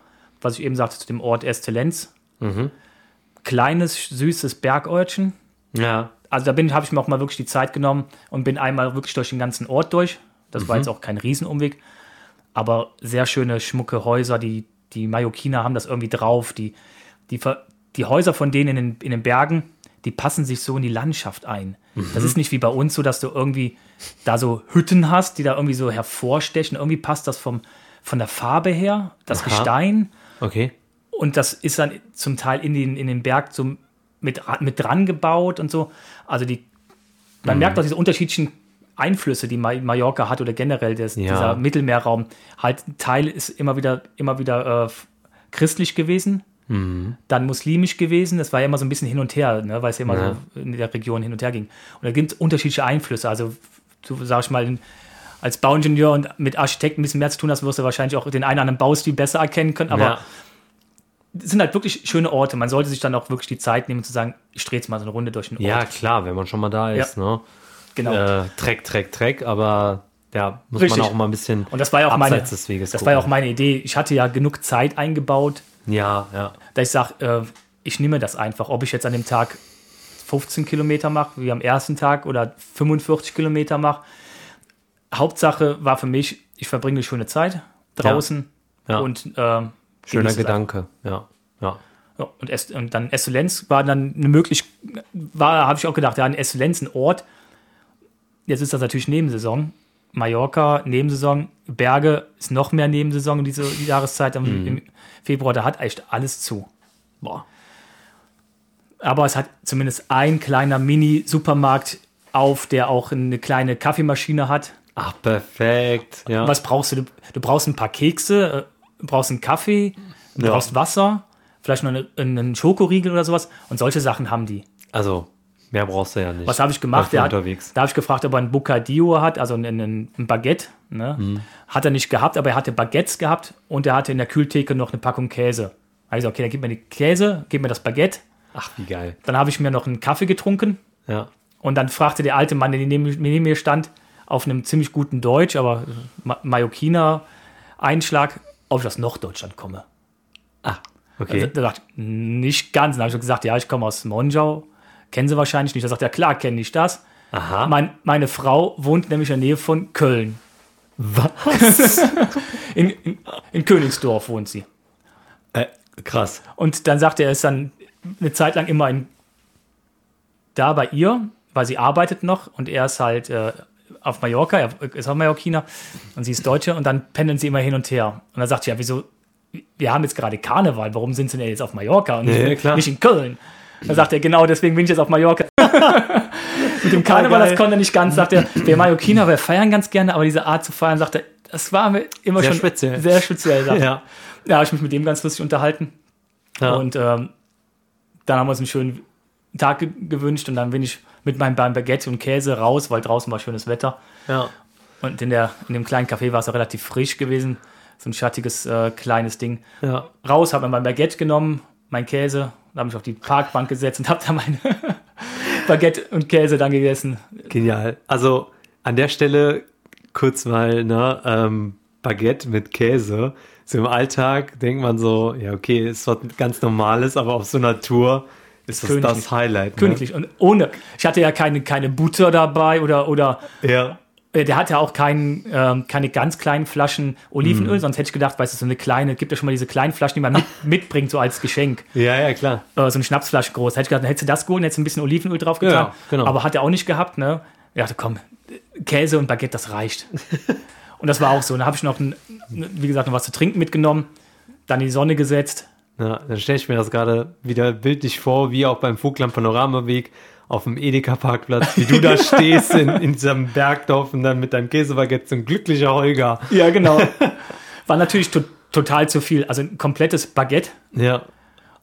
Speaker 1: was ich eben sagte, zu dem Ort Estelenz.
Speaker 2: Mhm.
Speaker 1: Kleines, süßes Bergörtchen.
Speaker 2: Ja.
Speaker 1: Also da bin habe ich mir auch mal wirklich die Zeit genommen und bin einmal wirklich durch den ganzen Ort durch. Das war jetzt auch kein Riesenumweg, aber sehr schöne, schmucke Häuser. Die, die Mallorquiner haben das irgendwie drauf. Die, die, die Häuser von denen in den, in den Bergen, die passen sich so in die Landschaft ein. Das ist nicht wie bei uns so, dass du irgendwie da so Hütten hast, die da irgendwie so hervorstechen. Irgendwie passt das vom, von der Farbe her, das
Speaker 2: Aha.
Speaker 1: Gestein.
Speaker 2: Okay.
Speaker 1: Und das ist dann zum Teil in den, in den Berg so mit, mit dran gebaut und so. Also die, man merkt auch diese unterschiedlichen Einflüsse, die Ma- Mallorca hat oder generell des,
Speaker 2: Ja.
Speaker 1: dieser Mittelmeerraum. Halt, ein Teil ist immer wieder, immer wieder äh, christlich gewesen, dann muslimisch gewesen. Das war ja immer so ein bisschen hin und her, ne, weil es ja immer
Speaker 2: Ja.
Speaker 1: so in der Region hin und her ging. Und da gibt es unterschiedliche Einflüsse. Also, du sag ich mal, als Bauingenieur und mit Architekten ein bisschen mehr zu tun hast, wirst du wahrscheinlich auch den einen oder anderen Baustil besser erkennen können. Aber
Speaker 2: ja.
Speaker 1: Sind halt wirklich schöne Orte. Man sollte sich dann auch wirklich die Zeit nehmen, zu sagen, ich drehe jetzt mal so eine Runde durch den Ort.
Speaker 2: ja, klar, wenn man schon mal da ist. Ne?
Speaker 1: genau.
Speaker 2: Äh, Treck, Treck, Treck, aber ja, muss
Speaker 1: Richtig.
Speaker 2: man auch mal ein bisschen
Speaker 1: und das war ja auch meine,
Speaker 2: abseits des Weges
Speaker 1: das war ja auch
Speaker 2: gucken.
Speaker 1: meine Idee. Ich hatte ja genug Zeit eingebaut,
Speaker 2: Ja, ja.
Speaker 1: dass ich sage, äh, ich nehme das einfach. Ob ich jetzt an dem Tag 15 Kilometer mache, wie am ersten Tag, oder 45 Kilometer mache. Hauptsache war für mich, ich verbringe eine schöne Zeit draußen
Speaker 2: Ja.
Speaker 1: und äh,
Speaker 2: Schöner Gedanke. Ja, ja.
Speaker 1: Ja, und, es, und dann Essolenz war dann eine Möglichkeit, war, habe ich auch gedacht, ja, ein Essolenz, ein Ort. Jetzt ist das natürlich Nebensaison. Mallorca, Nebensaison, Berge ist noch mehr Nebensaison diese Jahreszeit im, im Februar, da hat echt alles zu. Boah. Aber es hat zumindest ein kleiner Mini-Supermarkt auf, der auch eine kleine Kaffeemaschine hat.
Speaker 2: Ach, perfekt. Ja.
Speaker 1: Was brauchst du? du? Brauchst ein paar Kekse, äh, brauchst einen Kaffee, du
Speaker 2: Ja.
Speaker 1: brauchst Wasser, vielleicht noch eine, einen Schokoriegel oder sowas. Und solche Sachen haben die.
Speaker 2: Also, mehr brauchst du ja nicht.
Speaker 1: Was habe ich gemacht? Der hat,
Speaker 2: unterwegs.
Speaker 1: da habe ich gefragt, ob er ein Bocadillo hat, also ein, ein, ein Baguette. Ne?
Speaker 2: Mhm.
Speaker 1: Hat er nicht gehabt, aber er hatte Baguettes gehabt und er hatte in der Kühltheke noch eine Packung Käse. Also, okay, dann gib mir die Käse, gib mir das Baguette.
Speaker 2: Ach, wie geil.
Speaker 1: Dann habe ich mir noch einen Kaffee getrunken
Speaker 2: Ja.
Speaker 1: und dann fragte der alte Mann, der neben, neben mir stand, auf einem ziemlich guten Deutsch, aber Ma Mallorquiner Einschlag, ob ich aus Norddeutschland komme.
Speaker 2: Ah,
Speaker 1: Also,
Speaker 2: okay.
Speaker 1: da dachte ich, nicht ganz. Dann habe ich gesagt, ja, ich komme aus Monschau. Kennen Sie wahrscheinlich nicht. Da sagt er, klar, kenne ich das.
Speaker 2: Aha.
Speaker 1: Mein, meine Frau wohnt nämlich in der Nähe von Köln.
Speaker 2: Was?
Speaker 1: In, in, in Königsdorf wohnt sie.
Speaker 2: äh, krass.
Speaker 1: Und dann sagt er, er ist dann eine Zeit lang immer in, da bei ihr, weil sie arbeitet noch und er ist halt äh, auf Mallorca, er ist auch Mallorquiner und sie ist Deutsche und dann pendeln sie immer hin und her. Und dann sagt sie, ja, wieso, wir haben jetzt gerade Karneval, warum sind sie denn jetzt auf Mallorca und nicht,
Speaker 2: Ja,
Speaker 1: nicht in Köln? Dann sagt er, genau, deswegen bin ich jetzt auf Mallorca. Mit dem Karneval, das konnte er nicht ganz, sagt er, wir Mallorquiner, wir feiern ganz gerne, aber diese Art zu feiern, sagt er, das war mir immer
Speaker 2: Sehr
Speaker 1: schon
Speaker 2: speziell.
Speaker 1: sehr speziell. Sagt.
Speaker 2: Ja.
Speaker 1: Ja, habe ich mich mit dem ganz lustig unterhalten.
Speaker 2: ja.
Speaker 1: Und ähm, dann haben wir uns einen schönen Tag ge gewünscht und dann bin ich mit meinem Baguette und Käse raus, weil draußen war schönes Wetter.
Speaker 2: ja.
Speaker 1: Und in, der, in dem kleinen Café war es auch relativ frisch gewesen. So ein schattiges, äh, kleines Ding.
Speaker 2: Ja.
Speaker 1: Raus, habe mir mein Baguette genommen, mein Käse, habe mich auf die Parkbank gesetzt und habe da mein Baguette und Käse dann gegessen.
Speaker 2: Genial. Also an der Stelle kurz mal, ne, ähm, Baguette mit Käse. So im Alltag denkt man so, ja, okay, ist was ganz Normales, aber auf so einer Tour ist das
Speaker 1: Königlich.
Speaker 2: das Highlight. Ne?
Speaker 1: Königlich. Und ohne, ich hatte ja keine, keine Butter dabei oder, oder
Speaker 2: Ja.
Speaker 1: Äh, Der hat ja auch kein, ähm, keine ganz kleinen Flaschen Olivenöl, sonst hätte ich gedacht, weißt du, so eine kleine, gibt ja schon mal diese kleinen Flaschen, die man mit, mitbringt, so als Geschenk.
Speaker 2: Ja, ja, klar.
Speaker 1: Äh, so eine Schnapsflasche groß. Hätte ich gedacht, dann hättest du das geholt, hättest du ein bisschen Olivenöl drauf getan.
Speaker 2: Ja, genau.
Speaker 1: Aber hat er auch nicht gehabt, ne? Ich dachte, komm, Käse und Baguette, das reicht. und das war auch so. Dann habe ich noch, ein, wie gesagt, noch was zu trinken mitgenommen, dann in die Sonne gesetzt.
Speaker 2: Ja, dann stelle ich mir das gerade wieder bildlich vor, wie auch beim Vogtland Panoramaweg auf dem Edeka-Parkplatz, wie du da stehst in, in diesem Bergdorf und dann mit deinem Käsebaguette, so ein glücklicher Holger.
Speaker 1: Ja, genau. War natürlich to total zu viel. Also ein komplettes Baguette
Speaker 2: Ja,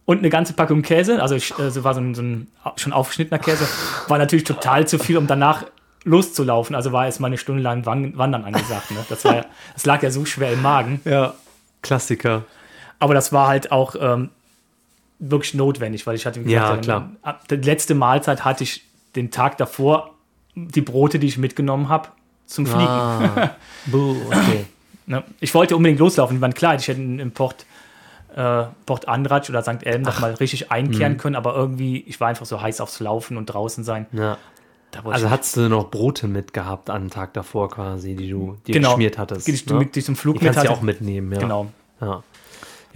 Speaker 1: und eine ganze Packung Käse, also äh, so war so ein, so ein schon aufgeschnittener Käse, war natürlich total zu viel, um danach loszulaufen. Also war erst mal eine Stunde lang Wan- Wandern angesagt. Ne? Das, war das lag ja so schwer im Magen.
Speaker 2: ja, Klassiker.
Speaker 1: Aber das war halt auch ähm, wirklich notwendig, weil ich hatte, wie
Speaker 2: Ja,
Speaker 1: gesagt,
Speaker 2: klar.
Speaker 1: ab- die letzte Mahlzeit hatte ich den Tag davor die Brote, die ich mitgenommen habe, zum Fliegen.
Speaker 2: Ah. Buh, okay.
Speaker 1: Ne? Ich wollte unbedingt loslaufen. Die waren klar, ich hätte in Port, äh, Port Andratsch oder St. Elm noch mal richtig einkehren
Speaker 2: Mhm.
Speaker 1: können, aber irgendwie, ich war einfach so heiß aufs Laufen und draußen sein.
Speaker 2: Ja. Also hattest du noch Brote mitgehabt an den Tag davor quasi, die du dir
Speaker 1: Genau.
Speaker 2: geschmiert hattest.
Speaker 1: die, die,
Speaker 2: ne?
Speaker 1: die ich zum Flug
Speaker 2: Die kannst du auch mitnehmen, ja.
Speaker 1: Genau.
Speaker 2: Ja,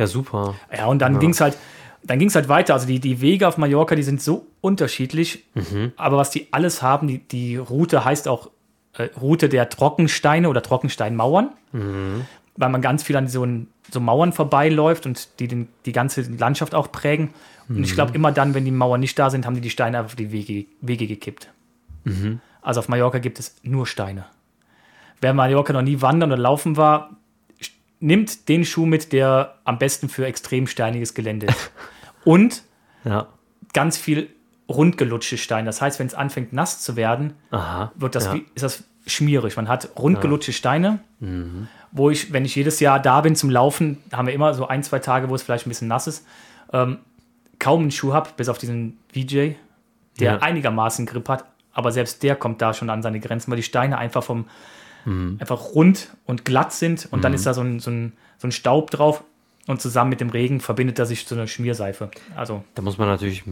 Speaker 2: ja super.
Speaker 1: Ja, und dann ging's halt, dann ging's halt weiter. Also die, die Wege auf Mallorca, die sind so unterschiedlich.
Speaker 2: Mhm.
Speaker 1: Aber was die alles haben, die, die Route heißt auch äh, Route der Trockensteine oder Trockensteinmauern.
Speaker 2: Mhm.
Speaker 1: Weil man ganz viel an so, ein- so Mauern vorbeiläuft und die den, die ganze Landschaft auch prägen. Und
Speaker 2: Mhm.
Speaker 1: ich glaube, immer dann, wenn die Mauern nicht da sind, haben die die Steine einfach auf die Wege, Wege gekippt.
Speaker 2: Mhm.
Speaker 1: Also auf Mallorca gibt es nur Steine. Wer Mallorca noch nie wandern oder laufen war, nimmt den Schuh mit, der am besten für extrem steiniges Gelände ist. Und
Speaker 2: Ja.
Speaker 1: ganz viel rundgelutschte Steine. Das heißt, wenn es anfängt nass zu werden,
Speaker 2: Aha.
Speaker 1: wird das
Speaker 2: ja.
Speaker 1: wie, ist das schmierig. Man hat rundgelutschte Steine, wo ich, wenn ich jedes Jahr da bin zum Laufen, haben wir immer so ein, zwei Tage, wo es vielleicht ein bisschen nass ist, ähm, kaum einen Schuh habe, bis auf diesen VJ, der
Speaker 2: Ja.
Speaker 1: einigermaßen Grip hat, aber selbst der kommt da schon an seine Grenzen, weil die Steine einfach vom einfach rund und glatt sind und dann ist da so ein, so, ein, so ein Staub drauf und zusammen mit dem Regen verbindet er sich zu einer Schmierseife. Also
Speaker 2: Da muss man natürlich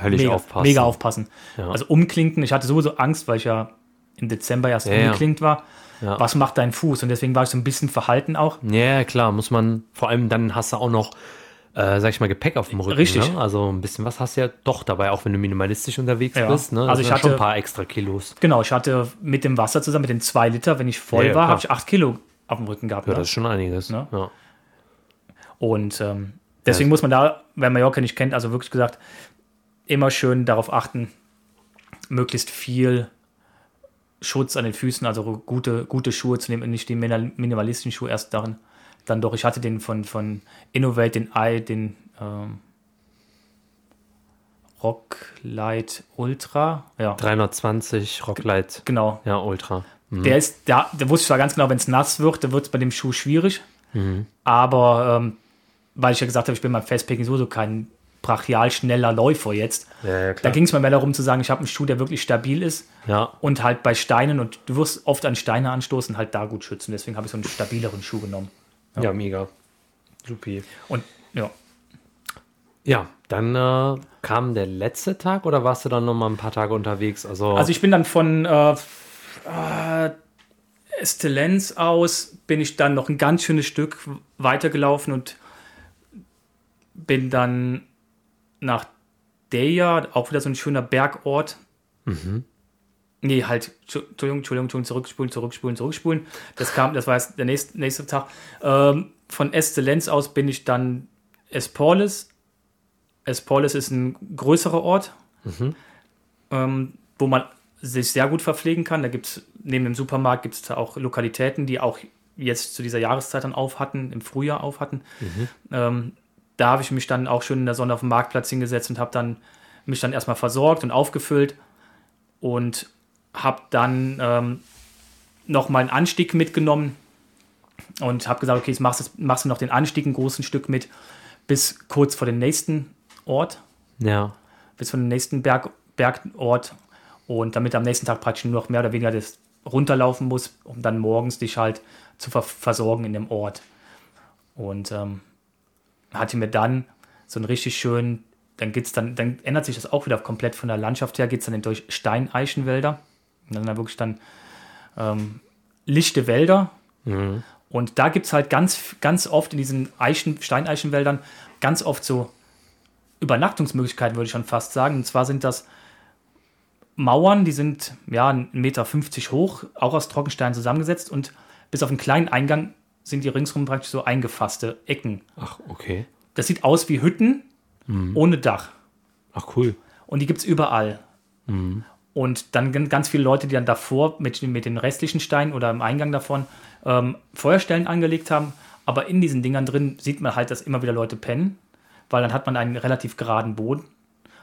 Speaker 2: höllisch
Speaker 1: mega
Speaker 2: aufpassen.
Speaker 1: Mega aufpassen.
Speaker 2: Ja.
Speaker 1: Also umklinken, ich hatte sowieso Angst, weil ich ja im Dezember erst
Speaker 2: Ja, ja.
Speaker 1: umgeklinkt war.
Speaker 2: Ja.
Speaker 1: Was macht dein Fuß? Und deswegen war ich so ein bisschen verhalten auch.
Speaker 2: Ja, klar, muss man, vor allem dann hast du auch noch, äh, sag ich mal, Gepäck auf dem Rücken.
Speaker 1: Richtig.
Speaker 2: Ne? Also ein bisschen was hast du ja doch dabei, auch wenn du minimalistisch unterwegs
Speaker 1: Ja.
Speaker 2: bist. Ne? Das
Speaker 1: Also
Speaker 2: sind
Speaker 1: ich
Speaker 2: ja schon
Speaker 1: hatte-
Speaker 2: ein paar extra Kilos.
Speaker 1: Genau, ich hatte mit dem Wasser zusammen, mit den zwei Liter, wenn ich voll
Speaker 2: Ja,
Speaker 1: war, habe ich acht Kilo auf dem Rücken gehabt.
Speaker 2: Ja,
Speaker 1: ne?
Speaker 2: das ist schon einiges.
Speaker 1: Ne?
Speaker 2: Ja.
Speaker 1: Und ähm, deswegen muss man da, wer Mallorca nicht kennt, also wirklich gesagt, immer schön darauf achten, möglichst viel Schutz an den Füßen, also gute, gute Schuhe zu nehmen und nicht die Minimal- minimalistischen Schuhe erst darin. Dann doch, ich hatte den von, von Innovate, den i, den ähm, Rocklight Ultra. Ja,
Speaker 2: 320 Rocklight,
Speaker 1: genau.
Speaker 2: ja, Ultra. Mhm.
Speaker 1: Der ist, da, da wusste ich zwar ganz genau, wenn es nass wird, dann wird es bei dem Schuh schwierig.
Speaker 2: Mhm.
Speaker 1: Aber ähm, weil ich ja gesagt habe, ich bin beim Festpicking sowieso kein brachial schneller Läufer jetzt.
Speaker 2: Ja, ja,
Speaker 1: Da ging es mir mehr darum zu sagen, ich habe einen Schuh, der wirklich stabil ist
Speaker 2: ja,
Speaker 1: und halt bei Steinen und du wirst oft an Steine anstoßen, halt da gut schützen. Deswegen habe ich so einen stabileren Schuh genommen.
Speaker 2: Ja, mega. Supi.
Speaker 1: Und ja,
Speaker 2: Ja, dann äh, kam der letzte Tag oder warst du dann noch mal ein paar Tage unterwegs? Also,
Speaker 1: also ich bin dann von äh, äh, Estelenz aus, bin ich dann noch ein ganz schönes Stück weitergelaufen und bin dann nach Deja, auch wieder so ein schöner Bergort. Nee, halt, Entschu- Entschuldigung, Entschuldigung, Entschuldigung, zurückspulen, zurückspulen, zurückspulen. Das kam, das war jetzt der nächste, nächste Tag. Ähm, von Estelenz aus bin ich dann Esporles. Esporles ist ein größerer Ort, ähm, wo man sich sehr gut verpflegen kann. Da gibt es neben dem Supermarkt gibt es auch Lokalitäten, die auch jetzt zu dieser Jahreszeit dann auf hatten, im Frühjahr auf hatten. Ähm, da habe ich mich dann auch schön in der Sonne auf dem Marktplatz hingesetzt und habe dann mich dann erstmal versorgt und aufgefüllt und habe dann ähm, nochmal einen Anstieg mitgenommen und habe gesagt, okay, jetzt machst, du- machst du noch den Anstieg ein großen Stück mit bis kurz vor dem nächsten Ort,
Speaker 2: ja,
Speaker 1: bis vor dem nächsten Berg, Bergort und damit am nächsten Tag praktisch nur noch mehr oder weniger das runterlaufen muss, um dann morgens dich halt zu ver versorgen in dem Ort. Und ähm, hatte mir dann so einen richtig schönen, dann geht's dann, dann ändert sich das auch wieder komplett von der Landschaft her, geht es dann durch Steineichenwälder. Und dann da wirklich dann ähm, lichte Wälder. Und da gibt es halt ganz, ganz oft in diesen Eichen, Steineichenwäldern ganz oft so Übernachtungsmöglichkeiten, würde ich schon fast sagen. Und zwar sind das Mauern, die sind ja 1,50 Meter hoch, auch aus Trockenstein zusammengesetzt und bis auf einen kleinen Eingang sind die ringsrum praktisch so eingefasste Ecken.
Speaker 2: ach, okay.
Speaker 1: Das sieht aus wie Hütten ohne Dach.
Speaker 2: Ach, cool.
Speaker 1: Und die gibt es überall. Und dann gan- ganz viele Leute, die dann davor mit, mit den restlichen Steinen oder im Eingang davon ähm, Feuerstellen angelegt haben. Aber in diesen Dingern drin sieht man halt, dass immer wieder Leute pennen, weil dann hat man einen relativ geraden Boden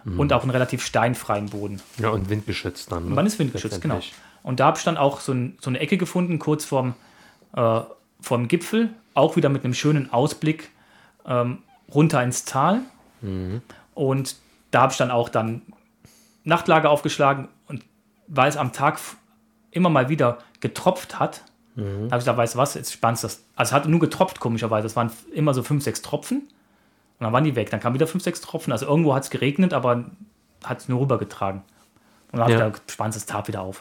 Speaker 1: und auch einen relativ steinfreien Boden.
Speaker 2: Ja, und windgeschützt dann. Ne?
Speaker 1: Man ist windgeschützt, genau. Und da habe ich dann auch so, ein, so eine Ecke gefunden, kurz vorm, äh, vorm Gipfel, auch wieder mit einem schönen Ausblick ähm, runter ins Tal. Und da habe ich dann auch dann Nachtlager aufgeschlagen weil es am Tag immer mal wieder getropft hat, da habe ich gesagt, weißt du was, jetzt spannst du das. Also es hat nur getropft, komischerweise. Es waren immer so fünf, sechs Tropfen und dann waren die weg. Dann kamen wieder fünf, sechs Tropfen. Also irgendwo hat es geregnet, aber hat es nur rübergetragen. Und dann habe
Speaker 2: Ja.
Speaker 1: ich da spannst das Tarp wieder auf.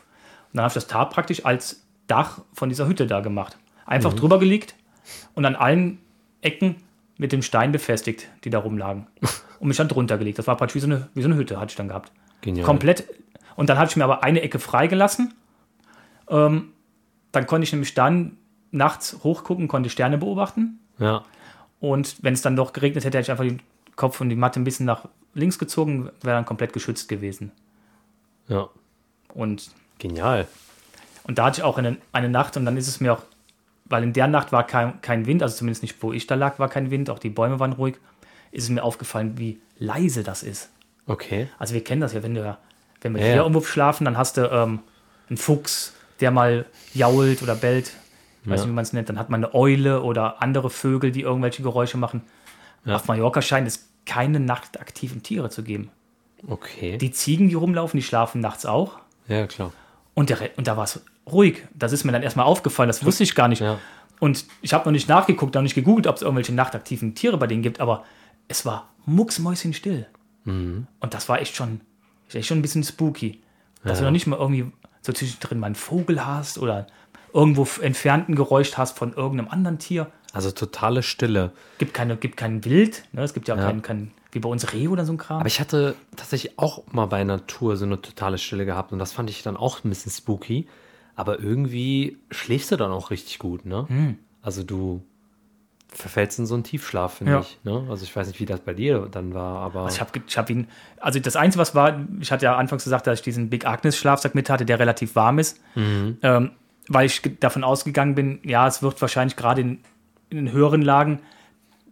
Speaker 1: Und dann habe ich das Tarp praktisch als Dach von dieser Hütte da gemacht. Einfach drüber gelegt und an allen Ecken mit dem Stein befestigt, die da rumlagen. Und mich dann drunter gelegt. Das war praktisch wie so eine, wie so eine Hütte, hatte ich dann gehabt.
Speaker 2: Genial.
Speaker 1: Komplett. Und dann habe ich mir aber eine Ecke freigelassen. Ähm, dann konnte ich nämlich dann nachts hochgucken, konnte Sterne beobachten.
Speaker 2: Ja.
Speaker 1: Und wenn es dann doch geregnet hätte, hätte ich einfach den Kopf und die Matte ein bisschen nach links gezogen, wäre dann komplett geschützt gewesen.
Speaker 2: Ja.
Speaker 1: Und,
Speaker 2: Genial.
Speaker 1: und da hatte ich auch eine, eine Nacht und dann ist es mir auch, weil in der Nacht war kein, kein Wind, also zumindest nicht, wo ich da lag, war kein Wind, auch die Bäume waren ruhig, ist es mir aufgefallen, wie leise das ist.
Speaker 2: Okay.
Speaker 1: Also wir kennen das ja, wenn, du, wenn wir
Speaker 2: Ja,
Speaker 1: hier irgendwo schlafen, dann hast du ähm, einen Fuchs, der mal jault oder bellt. Ich weiß
Speaker 2: Ja.
Speaker 1: nicht, wie man es nennt. Dann hat man eine Eule oder andere Vögel, die irgendwelche Geräusche machen.
Speaker 2: Ja.
Speaker 1: Auf Mallorca scheint es keine nachtaktiven Tiere zu geben.
Speaker 2: Okay.
Speaker 1: Die Ziegen, die rumlaufen, die schlafen nachts auch.
Speaker 2: ja, klar.
Speaker 1: Und, der, und da war es ruhig. Das ist mir dann erstmal aufgefallen. Das wusste ich gar nicht.
Speaker 2: Ja.
Speaker 1: Und ich habe noch nicht nachgeguckt, noch nicht gegoogelt, ob es irgendwelche nachtaktiven Tiere bei denen gibt. Aber es war mucksmäuschenstill.
Speaker 2: Mhm.
Speaker 1: Und das war echt schon, echt schon ein bisschen spooky. Dass du noch nicht mal irgendwie so zwischendrin mal einen Vogel hast oder irgendwo f- entfernt ein Geräusch hast von irgendeinem anderen Tier.
Speaker 2: Also totale Stille.
Speaker 1: Gibt, keine, gibt kein Wild. Ne? Es gibt ja, auch
Speaker 2: Ja.
Speaker 1: kein, kein, wie bei uns Reh oder so ein Kram.
Speaker 2: Aber ich hatte tatsächlich auch mal bei Natur so eine totale Stille gehabt und das fand ich dann auch ein bisschen spooky. Aber irgendwie schläfst du dann auch richtig gut, ne?
Speaker 1: Hm.
Speaker 2: Also du verfällst in so einen Tiefschlaf, finde
Speaker 1: Ja.
Speaker 2: ich. Ne? Also ich weiß nicht, wie das bei dir dann war, aber
Speaker 1: Also ich habe ich hab ihn, also das Einzige, was war, ich hatte ja anfangs gesagt, dass ich diesen Big Agnes Schlafsack mit hatte, der relativ warm ist, ähm, weil ich davon ausgegangen bin, ja, es wird wahrscheinlich gerade in, in den höheren Lagen,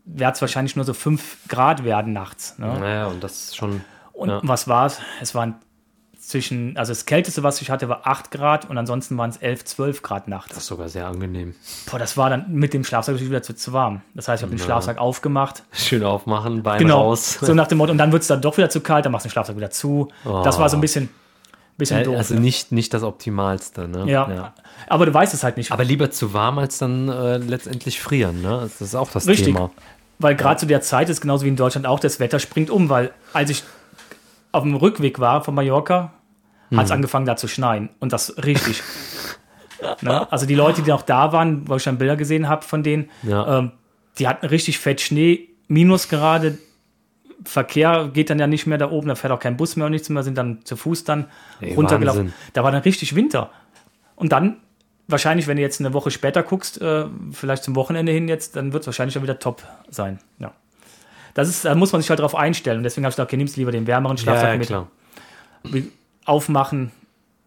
Speaker 1: wird es wahrscheinlich nur so 5 Grad werden nachts. Ne?
Speaker 2: naja, und das ist schon.
Speaker 1: Und
Speaker 2: ja.
Speaker 1: was war es? Es waren zwischen, also das Kälteste, was ich hatte, war 8 Grad und ansonsten waren es 11, 12 Grad nachts.
Speaker 2: Das ist sogar sehr angenehm.
Speaker 1: Boah, das war dann mit dem Schlafsack natürlich wieder zu, zu warm. Das heißt, ich habe den Schlafsack aufgemacht,
Speaker 2: Schön aufmachen, Bein
Speaker 1: Genau.
Speaker 2: raus.
Speaker 1: So nach dem Motto, und dann wird es dann doch wieder zu kalt, dann machst du den Schlafsack wieder zu. Das war so ein bisschen, bisschen
Speaker 2: Äh,
Speaker 1: doof.
Speaker 2: also
Speaker 1: ne?
Speaker 2: nicht, nicht das Optimalste, ne?
Speaker 1: ja. Aber du weißt es halt nicht.
Speaker 2: Aber lieber zu warm als dann äh, letztendlich frieren, ne? Das ist auch das
Speaker 1: Richtig.
Speaker 2: Thema.
Speaker 1: Weil gerade zu der Zeit ist genauso wie in Deutschland auch, das Wetter springt um, weil als ich auf dem Rückweg war von Mallorca, hat
Speaker 2: Mhm.
Speaker 1: es angefangen da zu schneien. Und das richtig. ne? Also die Leute, die noch da waren, wo ich dann Bilder gesehen habe von denen,
Speaker 2: Ja.
Speaker 1: ähm, die hatten richtig fett Schnee, Minusgrade. Verkehr geht dann ja nicht mehr da oben, da fährt auch kein Bus mehr und nichts mehr, sind dann zu Fuß dann
Speaker 2: Ey,
Speaker 1: runtergelaufen.
Speaker 2: Wahnsinn.
Speaker 1: Da war dann richtig Winter. Und dann, wahrscheinlich, wenn du jetzt eine Woche später guckst, äh, vielleicht zum Wochenende hin jetzt, dann wird es wahrscheinlich schon wieder top sein. Ja. Das ist, da muss man sich halt drauf einstellen. Und deswegen habe ich gedacht, okay, nimmst lieber den wärmeren
Speaker 2: Ja,
Speaker 1: Schlafsack
Speaker 2: ja,
Speaker 1: mit.
Speaker 2: klar.
Speaker 1: Wie- Aufmachen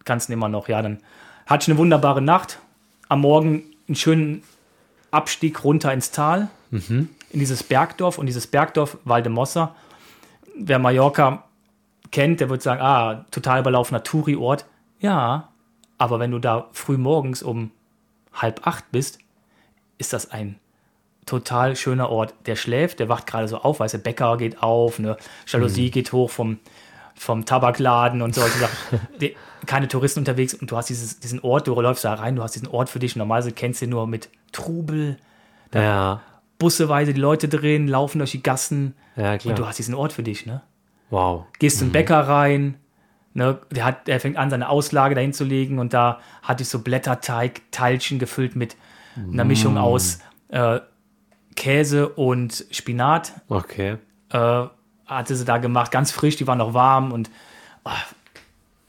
Speaker 1: kannst du immer noch. Ja, dann hatte ich eine wunderbare Nacht. Am Morgen einen schönen Abstieg runter ins Tal,
Speaker 2: Mhm.
Speaker 1: in dieses Bergdorf. Und dieses Bergdorf, Valdemossa, wer Mallorca kennt, der wird sagen, ah, total überlaufener Touri-Ort. Ja, aber wenn du da früh morgens um halb acht bist, ist das ein total schöner Ort. Der schläft, der wacht gerade so auf, weißt du, Bäcker geht auf, ne, Jalousie geht hoch vom, vom Tabakladen und solche Sachen. Die, keine Touristen unterwegs und du hast dieses, diesen Ort, du läufst da rein, du hast diesen Ort für dich. Normalerweise kennst du ihn nur mit Trubel,
Speaker 2: Ja,
Speaker 1: busseweise die Leute drin, laufen durch die Gassen
Speaker 2: ja, klar.
Speaker 1: und du hast diesen Ort für dich, ne?
Speaker 2: wow.
Speaker 1: Gehst zum Bäcker rein, ne? Der, hat, der fängt an, seine Auslage dahin zu legen und da hatte ich so Blätterteig, Teilchen gefüllt mit einer Mischung aus äh, Käse und Spinat.
Speaker 2: Okay.
Speaker 1: Äh, hatte sie da gemacht, ganz frisch, die waren noch warm und oh,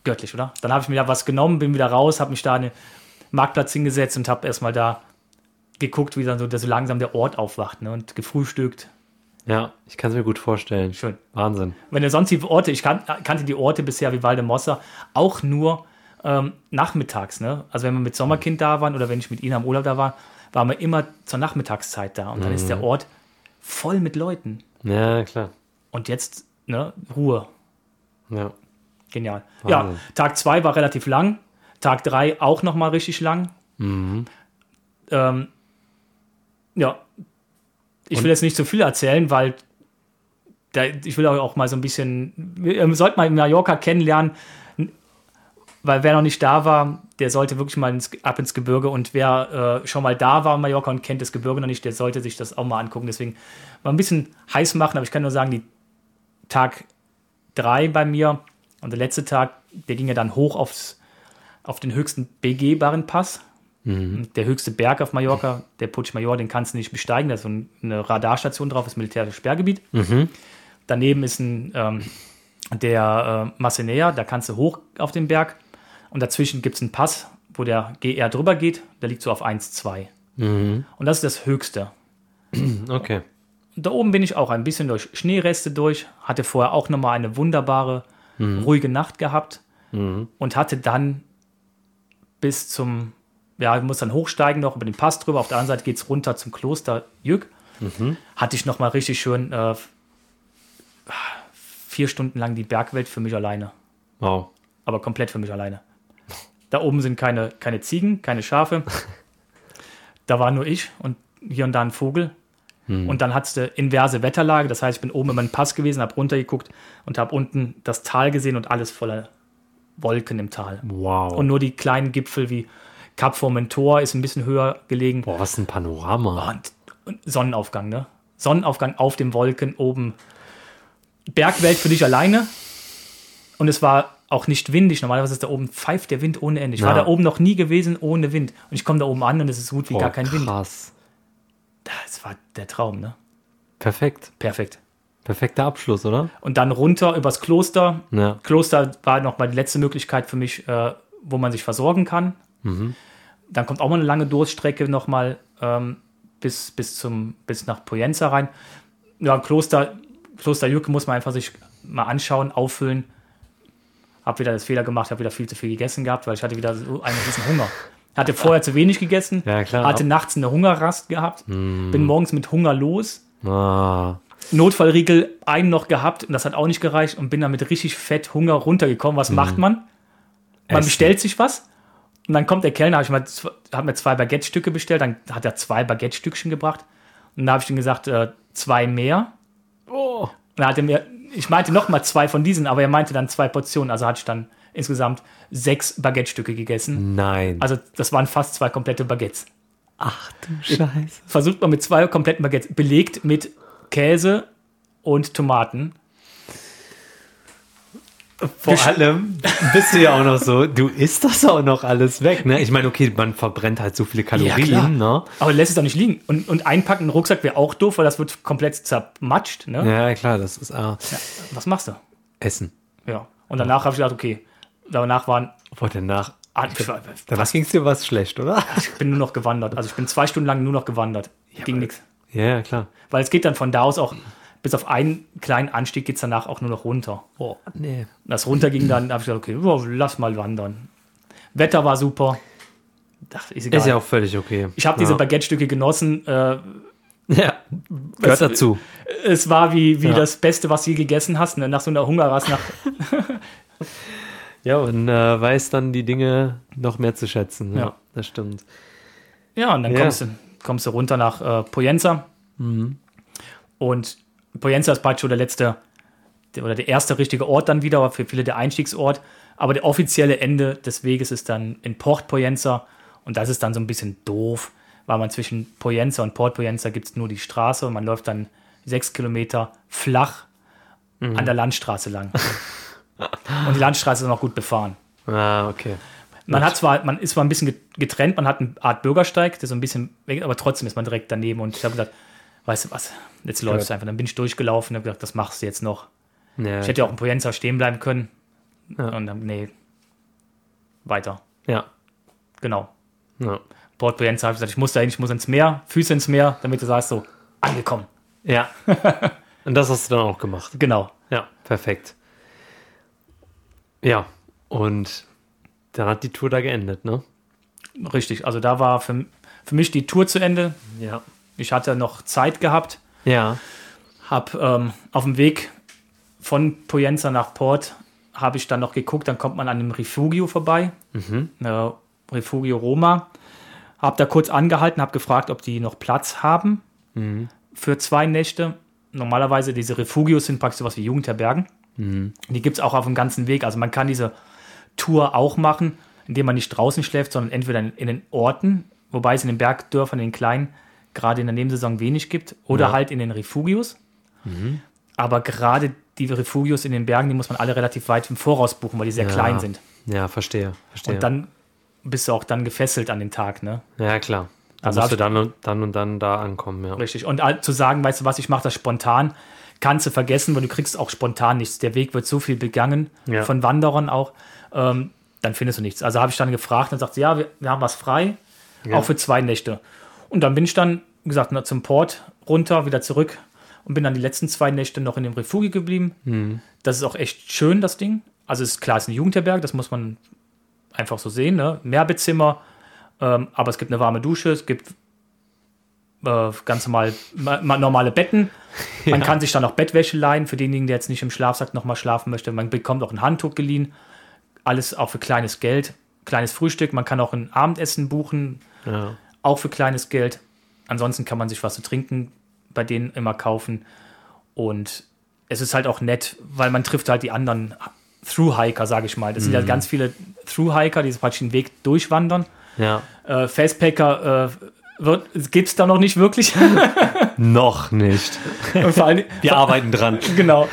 Speaker 1: göttlich, oder? Dann habe ich mir da was genommen, bin wieder raus, habe mich da an den Marktplatz hingesetzt und habe erstmal da geguckt, wie dann so, so langsam der Ort aufwacht ne? und gefrühstückt.
Speaker 2: Ja, ich kann es mir gut vorstellen.
Speaker 1: Schön.
Speaker 2: Wahnsinn.
Speaker 1: Wenn du sonst die Orte, ich kan kannte die Orte bisher wie Valdemossa auch nur ähm, nachmittags. Ne? Also wenn wir mit Sommerkind da waren oder wenn ich mit Ihnen am Urlaub da war, waren wir immer zur Nachmittagszeit da. Und dann ist der Ort voll mit Leuten.
Speaker 2: Ja, klar.
Speaker 1: Und jetzt ne, Ruhe.
Speaker 2: Ja.
Speaker 1: Genial. Ja,
Speaker 2: Wahnsinn.
Speaker 1: Tag 2 war relativ lang. Tag 3 auch nochmal richtig lang. Ähm, ja, ich will jetzt nicht zu viel erzählen, weil da, ich will auch mal so ein bisschen, wir sollten mal Mallorca kennenlernen. weil wer noch nicht da war, der sollte wirklich mal ins, ab ins Gebirge und wer äh, schon mal da war in Mallorca und kennt das Gebirge noch nicht, der sollte sich das auch mal angucken. Deswegen mal ein bisschen heiß machen, aber ich kann nur sagen, die Tag drei bei mir und der letzte Tag, der ging ja dann hoch aufs, auf den höchsten begehbaren Pass.
Speaker 2: Mhm.
Speaker 1: Der höchste Berg auf Mallorca, der Puig Major, den kannst du nicht besteigen. Da ist so ein- eine Radarstation drauf, das militärische Sperrgebiet.
Speaker 2: Mhm.
Speaker 1: Daneben ist ein, ähm, der äh, Massenea, da kannst du hoch auf den Berg. Und dazwischen gibt es einen Pass, wo der GR drüber geht. Der liegt so auf 1,2.
Speaker 2: Mhm.
Speaker 1: Und das ist das Höchste.
Speaker 2: Okay.
Speaker 1: Und da oben bin ich auch ein bisschen durch Schneereste durch. Hatte vorher auch nochmal eine wunderbare, ruhige Nacht gehabt.
Speaker 2: Mhm.
Speaker 1: Und hatte dann bis zum, ja, ich muss dann hochsteigen noch über den Pass drüber. Auf der anderen Seite geht es runter zum Kloster Jück. Hatte ich nochmal richtig schön äh, vier Stunden lang die Bergwelt für mich alleine.
Speaker 2: Wow.
Speaker 1: Aber komplett für mich alleine. Da oben sind keine, keine Ziegen, keine Schafe. Da war nur ich und hier und da ein Vogel. Und dann hat es eine inverse Wetterlage. Das heißt, ich bin oben über den Pass gewesen, habe runtergeguckt und habe unten das Tal gesehen und alles voller Wolken im Tal.
Speaker 2: Wow.
Speaker 1: Und nur die kleinen Gipfel wie Cap Formentor ist ein bisschen höher gelegen.
Speaker 2: Boah, was ein Panorama.
Speaker 1: Und, und Sonnenaufgang, ne? Sonnenaufgang auf den Wolken oben. Bergwelt für dich alleine. Und es war auch nicht windig. Normalerweise ist da oben pfeift der Wind ohne Ende. Ich war
Speaker 2: Ja.
Speaker 1: da oben noch nie gewesen ohne Wind. Und ich komme da oben an und es ist gut wie
Speaker 2: Boah,
Speaker 1: gar kein Wind. Das war der Traum, ne?
Speaker 2: Perfekt.
Speaker 1: Perfekt.
Speaker 2: Perfekter Abschluss, oder?
Speaker 1: Und dann runter übers Kloster.
Speaker 2: Ja.
Speaker 1: Kloster war noch mal die letzte Möglichkeit für mich, äh, wo man sich versorgen kann.
Speaker 2: Mhm.
Speaker 1: Dann kommt auch mal eine lange Durststrecke noch mal ähm, bis, bis, zum, bis nach Poyenza rein. Ja, Kloster, Kloster Jücke muss man einfach sich mal anschauen, auffüllen. Hab wieder das Fehler gemacht, habe wieder viel zu viel gegessen gehabt, weil ich hatte wieder so einen riesen Hunger. Hatte vorher zu wenig gegessen,
Speaker 2: Ja, klar.
Speaker 1: hatte nachts eine Hungerrast gehabt, bin morgens mit Hunger los,
Speaker 2: Ah.
Speaker 1: Notfallriegel einen noch gehabt und das hat auch nicht gereicht und bin dann mit richtig fett Hunger runtergekommen. Was macht man? Man
Speaker 2: Essen.
Speaker 1: bestellt sich was und dann kommt der Kellner, habe ich mal, hab mir zwei Baguette-Stücke bestellt, dann hat er zwei Baguette-Stückchen gebracht und da habe ich ihm gesagt, äh, zwei mehr.
Speaker 2: Oh.
Speaker 1: Und dann hat er mir, ich meinte noch mal zwei von diesen, aber er meinte dann zwei Portionen, also hatte ich dann insgesamt sechs Baguette-Stücke gegessen.
Speaker 2: Nein.
Speaker 1: Also das waren fast zwei komplette Baguettes.
Speaker 2: Ach du Scheiße.
Speaker 1: Versucht man mit zwei kompletten Baguettes, belegt mit Käse und Tomaten.
Speaker 2: Vor allem bist du ja auch noch so, du isst das auch noch alles weg, ne? Ich meine, okay, man verbrennt halt so viele. Kalorien, ne?
Speaker 1: Aber lässt es doch nicht liegen. Und, und einpacken, einen Rucksack wäre auch doof, weil das wird komplett zermatscht. Ne?
Speaker 2: Ja, klar, das ist ah,
Speaker 1: Was machst du?
Speaker 2: Essen.
Speaker 1: Ja. Und danach habe ich gedacht, okay, danach waren.
Speaker 2: Obwohl danach,
Speaker 1: ah,
Speaker 2: danach ging es dir was schlecht, oder?
Speaker 1: ich bin nur noch gewandert. Also ich bin zwei Stunden lang nur noch gewandert. Ging nichts.
Speaker 2: Ja, ja, klar.
Speaker 1: Weil es geht dann von da aus auch, bis auf einen kleinen Anstieg geht es danach auch nur noch runter.
Speaker 2: Oh, nee.
Speaker 1: Und das runter ging dann, habe ich gesagt, okay, oh, lass mal wandern. Wetter war super. Dachte, ist.
Speaker 2: Ist ja auch völlig okay.
Speaker 1: ich habe diese
Speaker 2: ja.
Speaker 1: Baguette-Stücke genossen. Äh,
Speaker 2: Ja, gehört
Speaker 1: Es-
Speaker 2: dazu.
Speaker 1: es war wie, wie
Speaker 2: Ja.
Speaker 1: das Beste, was du je gegessen hast. Ne? Nach so einer Hungerrast, nach
Speaker 2: Ja, und äh, weiß dann die Dinge noch mehr zu schätzen. Ja,
Speaker 1: Ja.
Speaker 2: das stimmt.
Speaker 1: Ja, und dann
Speaker 2: Ja.
Speaker 1: kommst, du, kommst du runter nach äh, Poyenza. Und Poyenza ist praktisch so der letzte der, oder der erste richtige Ort dann wieder, aber für viele der Einstiegsort. Aber der offizielle Ende des Weges ist dann in Port Poyenza. Und das ist dann so ein bisschen doof, weil man zwischen Poyenza und Port Poyenza gibt es nur die Straße und man läuft dann sechs Kilometer flach an der Landstraße lang. und die Landstraße ist noch gut befahren.
Speaker 2: Ah, okay.
Speaker 1: Man hat zwar, man ist zwar ein bisschen getrennt, man hat eine Art Bürgersteig, der so ein bisschen weg, aber trotzdem ist man direkt daneben. Und ich habe gesagt, weißt du was, jetzt läuft es einfach. Dann bin ich durchgelaufen und habe gesagt, das machst du jetzt noch.
Speaker 2: Ja,
Speaker 1: Ich hätte ja auch in Poyenza stehen bleiben können.
Speaker 2: Ja.
Speaker 1: Und dann, nee, weiter.
Speaker 2: ja.
Speaker 1: Genau.
Speaker 2: Ja.
Speaker 1: Port Poyenza habe ich gesagt, ich muss da hin, ich muss ins Meer, Füße ins Meer, damit du sagst, so, angekommen.
Speaker 2: ja. und das hast du dann auch gemacht.
Speaker 1: Genau.
Speaker 2: Ja, perfekt. Ja, und dann hat die Tour da geendet, ne?
Speaker 1: Richtig. Also da war für, für mich die Tour zu Ende.
Speaker 2: Ja.
Speaker 1: Ich hatte noch Zeit gehabt,
Speaker 2: Ja.
Speaker 1: Hab ähm, auf dem Weg von Poyenza nach Port habe ich dann noch geguckt, dann kommt man an dem Refugio vorbei, äh, Refugio Roma. Hab da kurz angehalten, habe gefragt, ob die noch Platz haben für zwei Nächte. Normalerweise diese Refugios sind praktisch sowas wie Jugendherbergen. Die gibt es auch auf dem ganzen Weg. Also man kann diese Tour auch machen, indem man nicht draußen schläft, sondern entweder in, in den Orten, wobei es in den Bergdörfern, in den kleinen, gerade in der Nebensaison wenig gibt, oder
Speaker 2: Ja.
Speaker 1: halt in den Refugios. Aber gerade die Refugios in den Bergen, die muss man alle relativ weit im Voraus buchen, weil die sehr
Speaker 2: Ja.
Speaker 1: klein sind.
Speaker 2: Ja, verstehe. verstehe.
Speaker 1: Und dann bist du auch dann gefesselt an den Tag, ne?
Speaker 2: ja, klar. Da
Speaker 1: Also
Speaker 2: musst du dann und, dann und dann da ankommen, ja.
Speaker 1: Richtig. Und zu sagen, weißt du was, ich mache das spontan, kannst du vergessen, weil du kriegst auch spontan nichts. Der Weg wird so viel begangen,
Speaker 2: Ja.
Speaker 1: von Wanderern auch, ähm, dann findest du nichts. Also habe ich dann gefragt, dann sagt sie, ja, wir, wir haben was frei,
Speaker 2: Ja.
Speaker 1: auch für zwei Nächte. Und dann bin ich dann, wie gesagt, noch zum Port runter, wieder zurück und bin dann die letzten zwei Nächte noch in dem Refugi geblieben.
Speaker 2: Mhm.
Speaker 1: Das ist auch echt schön, das Ding. Also es ist klar, es ist ein Jugendherberg, das muss man einfach so sehen. Ne? Mehrbettzimmer, ähm, aber es gibt eine warme Dusche, es gibt äh, ganz normal, ma, ma, normale Betten. Man kann sich dann auch Bettwäsche leihen, für denjenigen, der jetzt nicht im Schlafsack nochmal schlafen möchte. Man bekommt auch ein Handtuch geliehen. Alles auch für kleines Geld. Kleines Frühstück. Man kann auch ein Abendessen buchen,
Speaker 2: ja.
Speaker 1: auch für kleines Geld. Ansonsten kann man sich was zu trinken bei denen immer kaufen. Und es ist halt auch nett, weil man trifft halt die anderen Through-Hiker, sage ich mal. Das sind ja ganz viele Through-Hiker, die praktisch den Weg durchwandern.
Speaker 2: Ja.
Speaker 1: Äh, Fastpacker äh, gibt es da noch nicht wirklich.
Speaker 2: Noch nicht.
Speaker 1: Und vor allem,
Speaker 2: Wir arbeiten dran.
Speaker 1: genau.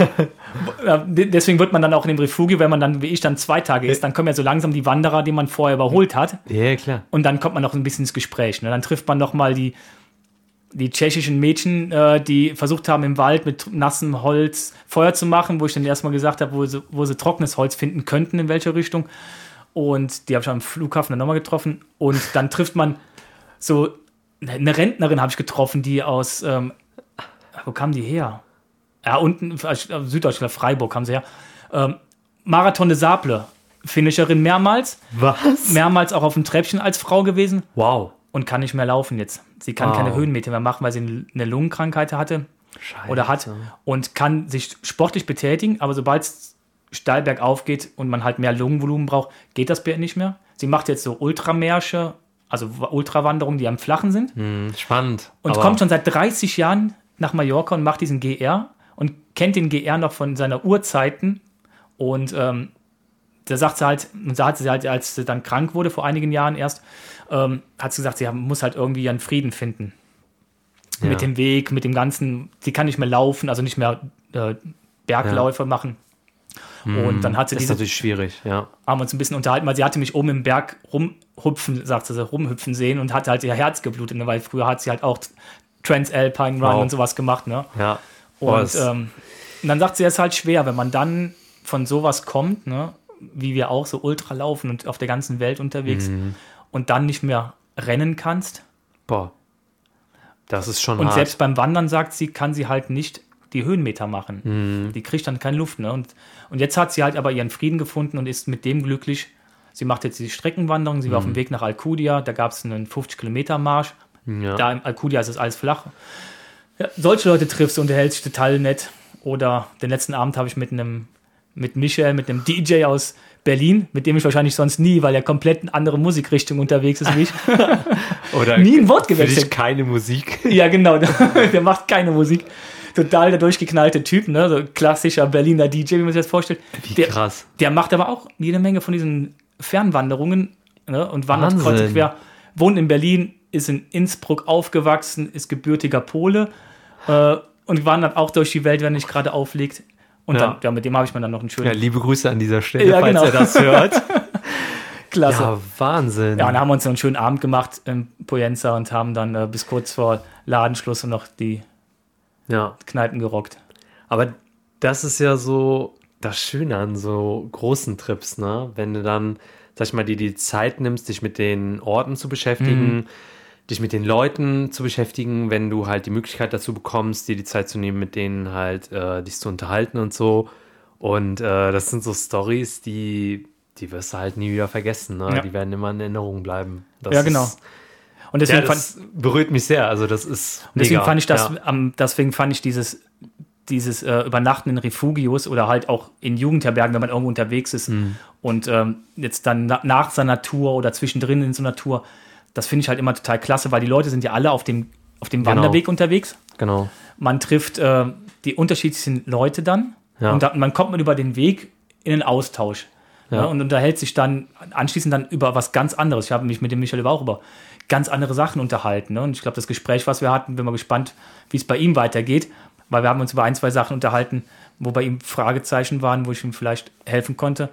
Speaker 1: Äh, Deswegen wird man dann auch in dem Refugio, wenn man dann, wie ich, dann zwei Tage ist, dann kommen ja so langsam die Wanderer, die man vorher überholt hat.
Speaker 2: Ja, klar.
Speaker 1: Und dann kommt man noch ein bisschen ins Gespräch. Ne? Dann trifft man noch mal die, die tschechischen Mädchen, äh, die versucht haben, im Wald mit nassem Holz Feuer zu machen, wo ich dann erstmal gesagt habe, wo sie, wo sie trockenes Holz finden könnten, in welche Richtung. Und die habe ich am Flughafen dann nochmal getroffen. Und dann trifft man so eine Rentnerin, habe ich getroffen, die aus, ähm, wo kam die her? Ja, unten, äh, Süddeutschland, Freiburg kam sie her. Ähm, Marathon de Sable, Finisherin mehrmals
Speaker 2: Was?
Speaker 1: mehrmals auch auf dem Treppchen als Frau gewesen
Speaker 2: Wow.
Speaker 1: und kann nicht mehr laufen jetzt. Sie kann
Speaker 2: Wow.
Speaker 1: keine Höhenmeter mehr machen, weil sie eine Lungenkrankheit hatte
Speaker 2: Scheiße.
Speaker 1: oder hat und kann sich sportlich betätigen, aber sobald es steil bergauf geht und man halt mehr Lungenvolumen braucht, geht das nicht mehr. Sie macht jetzt so Ultramärsche, also Ultrawanderungen, die am Flachen sind
Speaker 2: Hm, spannend.
Speaker 1: und kommt schon seit 30 Jahren nach Mallorca und macht diesen GR und kennt den GR noch von seiner Urzeiten. Und ähm, da sagt sie halt, und da hat sie halt, als sie dann krank wurde, vor einigen Jahren erst, ähm, hat sie gesagt, sie muss halt irgendwie ihren Frieden finden.
Speaker 2: Ja.
Speaker 1: Mit dem Weg, mit dem Ganzen, sie kann nicht mehr laufen, also nicht mehr äh, Bergläufe machen. Und dann hat sie
Speaker 2: Hm, ist
Speaker 1: diese
Speaker 2: natürlich schwierig, ja.
Speaker 1: haben uns ein bisschen unterhalten, weil sie hatte mich oben im Berg rumhupfen, sagte sie, rumhüpfen sehen und hatte halt ihr Herz geblutet, ne? weil früher hat sie halt auch Transalpine Run
Speaker 2: Wow.
Speaker 1: und sowas gemacht, ne?
Speaker 2: Ja.
Speaker 1: Und, ähm, und dann sagt sie, es ist halt schwer, wenn man dann von sowas kommt, ne? wie wir auch so ultra laufen und auf der ganzen Welt unterwegs
Speaker 2: Mhm.
Speaker 1: und dann nicht mehr rennen kannst.
Speaker 2: boah. Das ist schon
Speaker 1: Und
Speaker 2: hart.
Speaker 1: selbst beim Wandern, sagt sie, kann sie halt nicht die Höhenmeter machen.
Speaker 2: Mhm.
Speaker 1: Die kriegt dann keine Luft. Ne? Und, und jetzt hat sie halt aber ihren Frieden gefunden und ist mit dem glücklich. Sie macht jetzt die Streckenwanderung. Sie war auf
Speaker 2: Mhm.
Speaker 1: dem Weg nach Alcudia. Da gab es einen 50-Kilometer-Marsch.
Speaker 2: ja.
Speaker 1: Da in Alcudia ist es alles flach. Ja, solche Leute triffst du, unterhältst dich total nett. Oder den letzten Abend habe ich mit einem, mit Michael, mit einem DJ aus Berlin, mit dem ich wahrscheinlich sonst nie, weil er komplett eine andere Musikrichtung unterwegs ist wie ich,
Speaker 2: Oder
Speaker 1: nie ein Wort gewechselt.
Speaker 2: keine Musik.
Speaker 1: Ja, genau. Der, der macht keine Musik. Total der durchgeknallte Typ, ne? So klassischer Berliner DJ, wie man sich das vorstellt.
Speaker 2: Wie
Speaker 1: Der,
Speaker 2: krass.
Speaker 1: der macht aber auch jede Menge von diesen Fernwanderungen ne? und wandert
Speaker 2: Wahnsinn.
Speaker 1: kreuz und quer. Wohnt in Berlin, ist in Innsbruck aufgewachsen, ist gebürtiger Pole äh, und wandert auch durch die Welt, wenn er nicht gerade auflegt. Und
Speaker 2: Ja.
Speaker 1: dann, ja, mit dem habe ich mir dann noch einen schönen
Speaker 2: Ja, liebe Grüße an dieser Stelle,
Speaker 1: Ja,
Speaker 2: falls
Speaker 1: genau.
Speaker 2: er das hört.
Speaker 1: Klasse.
Speaker 2: ja, Wahnsinn.
Speaker 1: Ja, und haben uns noch einen schönen Abend gemacht in Poyenza und haben dann äh, bis kurz vor Ladenschluss noch die
Speaker 2: ja.
Speaker 1: Kneipen gerockt.
Speaker 2: Aber das ist ja so das Schöne an so großen Trips, ne? Wenn du dann, sag ich mal, dir die Zeit nimmst, dich mit den Orten zu beschäftigen, dich mit den Leuten zu beschäftigen, wenn du halt die Möglichkeit dazu bekommst, dir die Zeit zu nehmen, mit denen halt äh, dich zu unterhalten und so. Und äh, das sind so Stories, die, die wirst du halt nie wieder vergessen, ne?
Speaker 1: Ja.
Speaker 2: Die werden immer in Erinnerung bleiben. Das
Speaker 1: Ja, genau.
Speaker 2: Ist,
Speaker 1: Und
Speaker 2: ja,
Speaker 1: deswegen fand,
Speaker 2: das berührt mich sehr. Also das ist.
Speaker 1: Und deswegen
Speaker 2: mega.
Speaker 1: fand ich das,
Speaker 2: Ja.
Speaker 1: am, deswegen fand ich dieses, dieses äh, Übernachten in Refugios oder halt auch in Jugendherbergen, wenn man irgendwo unterwegs ist
Speaker 2: Mhm.
Speaker 1: und ähm, jetzt dann na, nach seiner Tour oder zwischendrin in so einer Tour, das finde ich halt immer total klasse, weil die Leute sind ja alle auf dem, auf dem
Speaker 2: Genau.
Speaker 1: Wanderweg unterwegs.
Speaker 2: Genau.
Speaker 1: Man trifft äh, die unterschiedlichsten Leute dann
Speaker 2: Ja.
Speaker 1: und dann, man kommt man über den Weg in den Austausch. Ja. Und unterhält sich dann anschließend dann über was ganz anderes. Ich habe mich mit dem Michael auch über ganz andere Sachen unterhalten. Ne? Und ich glaube, das Gespräch, was wir hatten, bin mal gespannt, wie es bei ihm weitergeht, weil wir haben uns über ein, zwei Sachen unterhalten, wo bei ihm Fragezeichen waren, wo ich ihm vielleicht helfen konnte.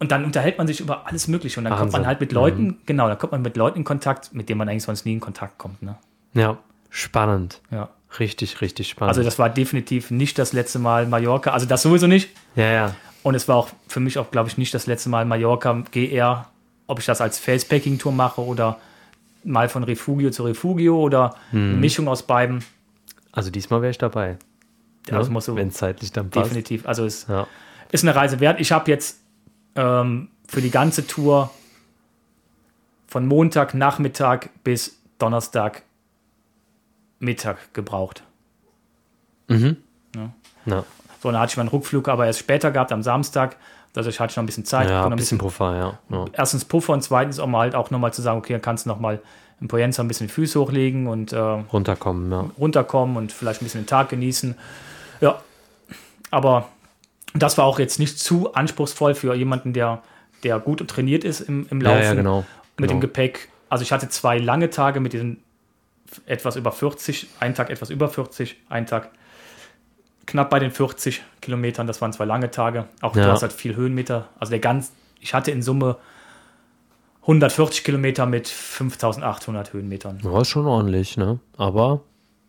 Speaker 1: Und dann unterhält man sich über alles Mögliche und dann Wahnsinn. kommt man halt mit Leuten, mhm. genau, da kommt man mit Leuten in Kontakt, mit denen man eigentlich sonst nie in Kontakt kommt. Ne?
Speaker 2: Ja, spannend.
Speaker 1: Ja.
Speaker 2: Richtig, richtig spannend.
Speaker 1: Also das war definitiv nicht das letzte Mal Mallorca, also das sowieso nicht.
Speaker 2: Ja, ja.
Speaker 1: Und es war auch für mich auch, glaube ich, nicht das letzte Mal Mallorca GR, ob ich das als Facepacking-Tour mache oder mal von Refugio zu Refugio oder hm. eine Mischung aus beiden.
Speaker 2: Also diesmal wäre ich dabei.
Speaker 1: Ja, also muss so
Speaker 2: wenn es zeitlich dann passt.
Speaker 1: Definitiv. Also es ja. ist eine Reise wert. Ich habe jetzt ähm, für die ganze Tour von Montag Nachmittag bis Donnerstag Mittag gebraucht.
Speaker 2: Mhm. Ja. ja.
Speaker 1: So, dann hatte ich meinen Rückflug aber erst später gehabt, am Samstag. Also ich hatte noch ein bisschen Zeit.
Speaker 2: Ja,
Speaker 1: ein
Speaker 2: bisschen, bisschen Puffer, ja. ja.
Speaker 1: Erstens Puffer und zweitens um halt auch nochmal zu sagen, okay, dann kannst du nochmal in Poyenza ein bisschen die Füße hochlegen und äh,
Speaker 2: runterkommen, ja.
Speaker 1: runterkommen und vielleicht ein bisschen den Tag genießen. Ja, aber das war auch jetzt nicht zu anspruchsvoll für jemanden, der, der gut trainiert ist im, im Laufen. Ja,
Speaker 2: ja genau.
Speaker 1: Mit
Speaker 2: genau.
Speaker 1: dem Gepäck. Also ich hatte zwei lange Tage mit diesen etwas über 40, einen Tag etwas über 40, einen Tag knapp bei den 40 Kilometern. Das waren zwei lange Tage. Auch ja. du hast halt viel Höhenmeter. Also der ganz, ich hatte in Summe 140 Kilometer mit 5800 Höhenmetern.
Speaker 2: Ja, ist schon ordentlich, ne? Aber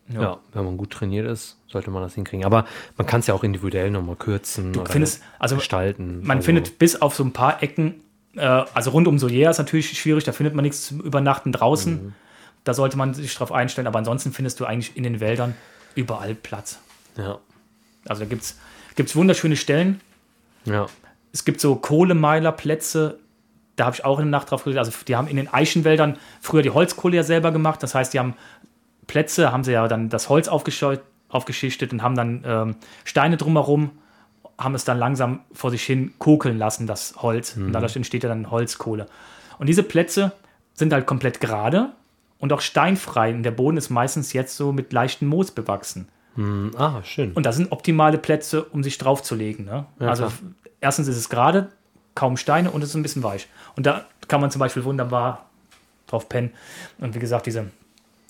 Speaker 2: ja. ja. wenn man gut trainiert ist, sollte man das hinkriegen. Aber man kann es ja auch individuell nochmal kürzen
Speaker 1: du findest, also
Speaker 2: gestalten.
Speaker 1: Man
Speaker 2: also.
Speaker 1: findet bis auf so ein paar Ecken, äh, also rund um Solier ist natürlich schwierig, da findet man nichts zum Übernachten draußen. Mhm. Da sollte man sich drauf einstellen, aber ansonsten findest du eigentlich in den Wäldern überall Platz.
Speaker 2: Ja.
Speaker 1: Also da gibt es wunderschöne Stellen.
Speaker 2: Ja.
Speaker 1: Es gibt so Kohlemeilerplätze, da habe ich auch eine Nacht drauf gelegt. Also die haben in den Eichenwäldern früher die Holzkohle ja selber gemacht. Das heißt, die haben Plätze, haben sie ja dann das Holz aufgeschichtet und haben dann ähm, Steine drumherum, haben es dann langsam vor sich hin kokeln lassen, das Holz. Mhm. Und dadurch entsteht ja dann Holzkohle. Und diese Plätze sind halt komplett gerade und auch steinfrei. Und der Boden ist meistens jetzt so mit leichtem Moos bewachsen.
Speaker 2: Mhm. Ah, schön.
Speaker 1: Und das sind optimale Plätze, um sich draufzulegen. Ne? Ja, also klar. erstens ist es gerade, kaum Steine und es ist ein bisschen weich. Und da kann man zum Beispiel wunderbar drauf pennen. Und wie gesagt, diese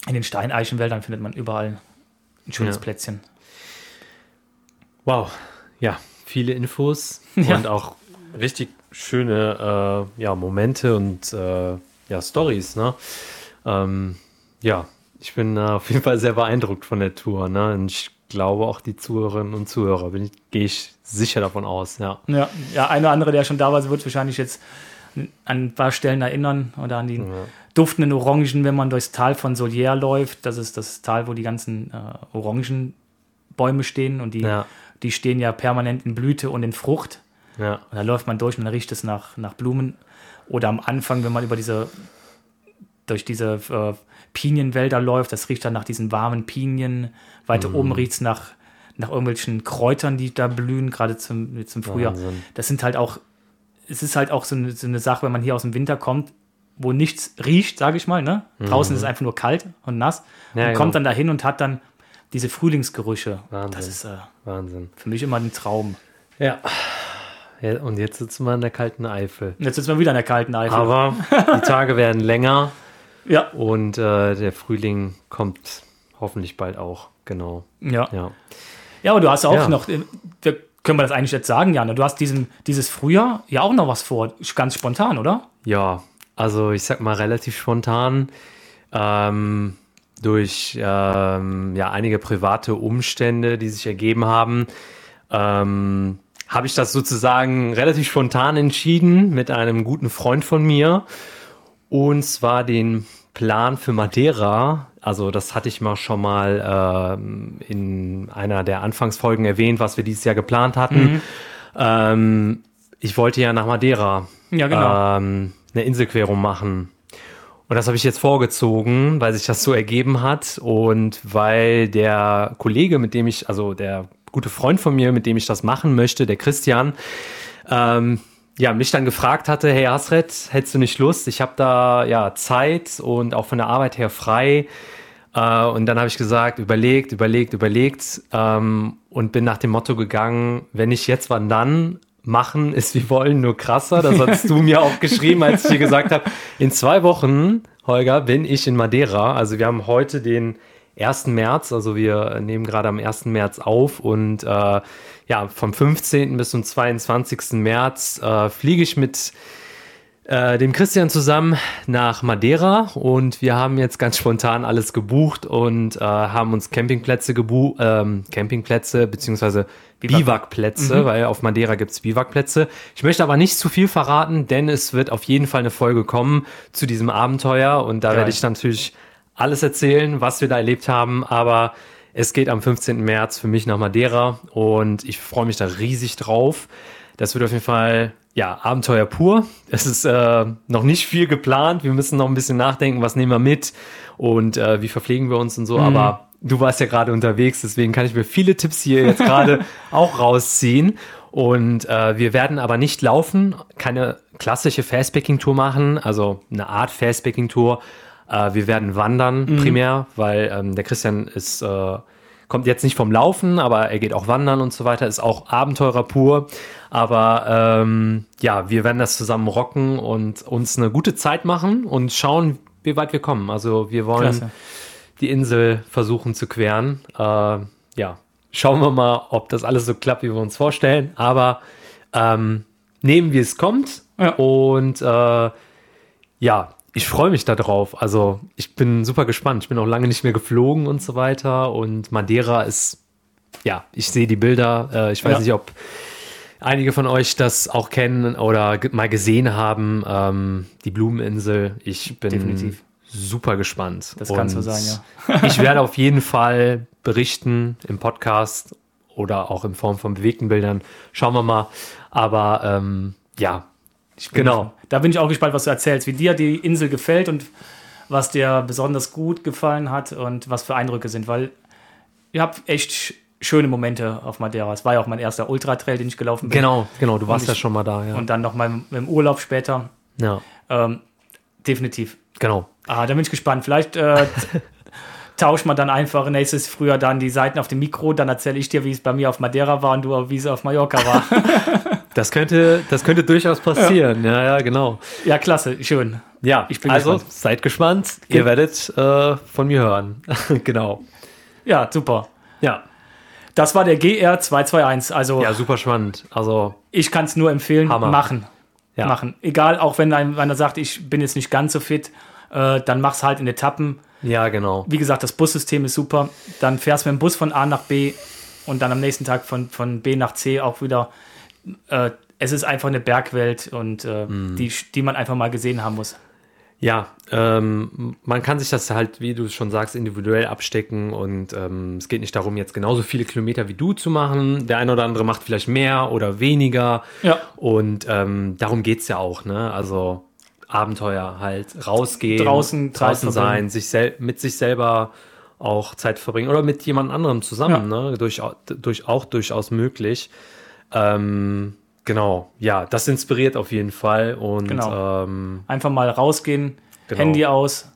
Speaker 1: in den Steineichenwäldern findet man überall ein schönes ja. Plätzchen.
Speaker 2: Wow, ja, viele Infos ja. und auch richtig schöne äh, ja, Momente und äh, ja, Stories. Ne? Ähm, ja, ich bin äh, auf jeden Fall sehr beeindruckt von der Tour. Ne? Und ich glaube auch die Zuhörerinnen und Zuhörer, bin ich, gehe ich sicher davon aus. Ja,
Speaker 1: ja, ja eine oder andere, der schon da war, wird wahrscheinlich jetzt an ein paar Stellen erinnern oder an die ja. duftenden Orangen, wenn man durchs Tal von Solier läuft. Das ist das Tal, wo die ganzen äh, Orangenbäume stehen und die, ja. die stehen ja permanent in Blüte und in Frucht.
Speaker 2: Ja.
Speaker 1: Und da läuft man durch und dann riecht es nach, nach Blumen. Oder am Anfang, wenn man über diese, durch diese äh, Pinienwälder läuft, das riecht dann nach diesen warmen Pinien. Weiter mhm. oben riecht es nach, nach irgendwelchen Kräutern, die da blühen, gerade zum, zum Frühjahr. Wahnsinn. Das sind halt auch es ist halt auch so eine, so eine, Sache, wenn man hier aus dem Winter kommt, wo nichts riecht, sage ich mal. Ne? Draußen mhm. ist es einfach nur kalt und nass. Ja, und genau. kommt dann dahin und hat dann diese Frühlingsgerüche.
Speaker 2: Wahnsinn.
Speaker 1: Das ist äh,
Speaker 2: Wahnsinn.
Speaker 1: für mich immer ein Traum.
Speaker 2: Ja. ja. Und jetzt sitzen wir in der kalten Eifel.
Speaker 1: Jetzt sitzen wir wieder in der kalten Eifel.
Speaker 2: Aber die Tage werden länger.
Speaker 1: Ja.
Speaker 2: Und äh, der Frühling kommt hoffentlich bald auch. Genau.
Speaker 1: Ja.
Speaker 2: Ja,
Speaker 1: ja aber du hast auch ja. noch, äh, wir können wir das eigentlich jetzt sagen, Jan? Du hast diesen, dieses Frühjahr ja auch noch was vor, ganz spontan, oder?
Speaker 2: Ja, also ich sag mal relativ spontan. Ähm, durch ähm, ja, einige private Umstände, die sich ergeben haben, ähm, habe ich das sozusagen relativ spontan entschieden mit einem guten Freund von mir. Und zwar den Plan für Madeira also das hatte ich mal schon mal ähm, in einer der Anfangsfolgen erwähnt, was wir dieses Jahr geplant hatten. Mhm. Ähm, ich wollte ja nach Madeira
Speaker 1: ja, genau. ähm,
Speaker 2: eine Inselquerung machen. Und das habe ich jetzt vorgezogen, weil sich das so ergeben hat und weil der Kollege, mit dem ich, also der gute Freund von mir, mit dem ich das machen möchte, der Christian, ähm, ja, mich dann gefragt hatte, hey Hasret, hättest du nicht Lust? Ich habe da ja Zeit und auch von der Arbeit her frei. Äh, und dann habe ich gesagt, überlegt, überlegt, überlegt ähm, und bin nach dem Motto gegangen, wenn nicht jetzt, wann dann? machen ist wie wollen, nur krasser. Das hast du mir auch geschrieben, als ich dir gesagt habe, in zwei Wochen, Holger, bin ich in Madeira. Also wir haben heute den 1. März, also wir nehmen gerade am 1. März auf und äh, ja, vom 15. bis zum 22. März äh, fliege ich mit äh, dem Christian zusammen nach Madeira und wir haben jetzt ganz spontan alles gebucht und äh, haben uns Campingplätze gebucht, ähm, Campingplätze beziehungsweise Biwakplätze, mhm. weil auf Madeira gibt es Biwakplätze. Ich möchte aber nicht zu viel verraten, denn es wird auf jeden Fall eine Folge kommen zu diesem Abenteuer und da Geil. werde ich natürlich alles erzählen, was wir da erlebt haben, aber es geht am 15. März für mich nach Madeira und ich freue mich da riesig drauf. Das wird auf jeden Fall ja, Abenteuer pur. Es ist äh, noch nicht viel geplant. Wir müssen noch ein bisschen nachdenken, was nehmen wir mit und äh, wie verpflegen wir uns und so. Mhm. Aber du warst ja gerade unterwegs, deswegen kann ich mir viele Tipps hier jetzt gerade auch rausziehen. Und äh, wir werden aber nicht laufen, keine klassische Fastpacking-Tour machen, also eine Art Fastpacking-Tour. Äh, wir werden wandern mhm. primär, weil ähm, der Christian ist äh, kommt jetzt nicht vom Laufen, aber er geht auch wandern und so weiter, ist auch Abenteurer pur. Aber ähm, ja, wir werden das zusammen rocken und uns eine gute Zeit machen und schauen, wie weit wir kommen. Also wir wollen Klasse. die Insel versuchen zu queren. Äh, ja, schauen wir mal, ob das alles so klappt, wie wir uns vorstellen. Aber ähm, nehmen, wie es kommt. Ja. Und äh, ja, ich freue mich darauf. Also ich bin super gespannt. Ich bin auch lange nicht mehr geflogen und so weiter. Und Madeira ist, ja, ich sehe die Bilder. Äh, ich weiß ja. nicht, ob einige von euch das auch kennen oder mal gesehen haben. Ähm, die Blumeninsel. Ich bin Definitiv. super gespannt.
Speaker 1: Das kann so sein, ja.
Speaker 2: ich werde auf jeden Fall berichten im Podcast oder auch in Form von bewegten Bildern. Schauen wir mal. Aber ähm, ja,
Speaker 1: genau. Da bin ich auch gespannt, was du erzählst, wie dir die Insel gefällt und was dir besonders gut gefallen hat und was für Eindrücke sind, weil ihr habt echt schöne Momente auf Madeira. Es war ja auch mein erster Ultra-Trail, den ich gelaufen bin.
Speaker 2: Genau, genau, du warst ich, ja schon mal da, ja.
Speaker 1: Und dann noch mal im Urlaub später.
Speaker 2: Ja.
Speaker 1: Ähm, definitiv.
Speaker 2: Genau.
Speaker 1: Ah, da bin ich gespannt. Vielleicht äh, tauscht man dann einfach nächstes Frühjahr dann die Seiten auf dem Mikro, dann erzähle ich dir, wie es bei mir auf Madeira war und du, wie es auf Mallorca war.
Speaker 2: das könnte, das könnte durchaus passieren. Ja, ja, ja genau.
Speaker 1: Ja, klasse, schön.
Speaker 2: Ja, ich bin also gespannt. seid gespannt. Ihr ja. werdet äh, von mir hören. genau.
Speaker 1: Ja, super.
Speaker 2: Ja.
Speaker 1: Das war der GR 221. Also
Speaker 2: ja, super spannend. Also
Speaker 1: ich kann es nur empfehlen, Hammer. machen. Ja. Machen. Egal, auch wenn einer sagt, ich bin jetzt nicht ganz so fit, äh, dann mach's halt in Etappen
Speaker 2: ja, genau.
Speaker 1: Wie gesagt, das Bussystem ist super. Dann fährst du mit dem Bus von A nach B und dann am nächsten Tag von, von B nach C auch wieder. Äh, es ist einfach eine Bergwelt und äh, mm. die, die man einfach mal gesehen haben muss.
Speaker 2: Ja, ähm, man kann sich das halt, wie du schon sagst, individuell abstecken und ähm, es geht nicht darum, jetzt genauso viele Kilometer wie du zu machen. Der eine oder andere macht vielleicht mehr oder weniger.
Speaker 1: Ja.
Speaker 2: Und ähm, darum geht es ja auch, ne? Also Abenteuer halt rausgehen,
Speaker 1: draußen,
Speaker 2: draußen sein, sich mit sich selber auch Zeit verbringen oder mit jemand anderem zusammen, ja. ne? Durch, durch, auch durchaus möglich. Ähm, genau, ja, das inspiriert auf jeden Fall und
Speaker 1: genau. ähm, einfach mal rausgehen, genau. Handy aus.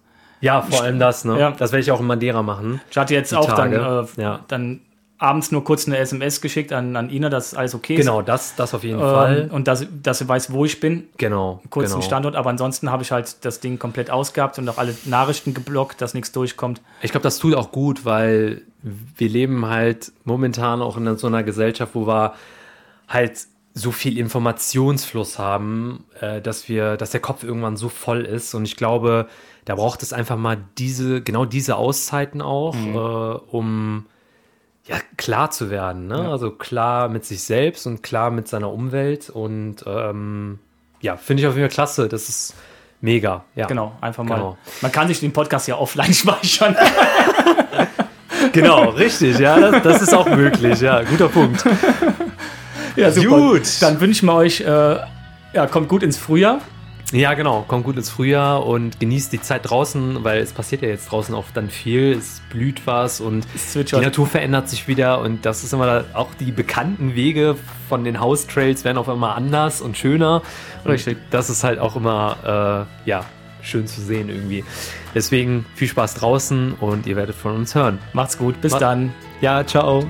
Speaker 2: Ja, vor allem das, ne? Ja. Das werde ich auch in Madeira machen.
Speaker 1: Ich hatte jetzt auch Tage. dann, äh, ja. dann abends nur kurz eine SMS geschickt an, an Ina, dass alles okay
Speaker 2: ist. Genau, das, das auf jeden ähm, Fall.
Speaker 1: Und dass, dass sie weiß, wo ich bin.
Speaker 2: Genau.
Speaker 1: Kurz
Speaker 2: genau.
Speaker 1: Standort, aber ansonsten habe ich halt das Ding komplett ausgehabt und auch alle Nachrichten geblockt, dass nichts durchkommt.
Speaker 2: Ich glaube, das tut auch gut, weil wir leben halt momentan auch in so einer Gesellschaft, wo wir halt so viel Informationsfluss haben, äh, dass wir, dass der Kopf irgendwann so voll ist. Und ich glaube, da braucht es einfach mal diese, genau diese Auszeiten auch, mhm. äh, um ja, klar zu werden. Ne? Ja. Also klar mit sich selbst und klar mit seiner Umwelt. Und ähm, ja, finde ich auf jeden Fall klasse. Das ist mega. Ja.
Speaker 1: Genau, einfach mal. Genau. Man kann sich den Podcast ja offline speichern.
Speaker 2: genau, richtig. Ja, das, das, ist auch möglich. Ja, guter Punkt.
Speaker 1: Ja, super. Gut. Dann wünschen wir euch, äh, ja, kommt gut ins Frühjahr.
Speaker 2: Ja, genau. Kommt gut ins Frühjahr und genießt die Zeit draußen, weil es passiert ja jetzt draußen oft dann viel. Es blüht was und die Natur verändert sich wieder und das ist immer auch die bekannten Wege von den Haustrails werden auf einmal anders und schöner. Richtig. Und das ist halt auch immer, äh, ja, schön zu sehen irgendwie. Deswegen viel Spaß draußen und ihr werdet von uns hören.
Speaker 1: Macht's gut. Bis Ma dann.
Speaker 2: Ja, ciao.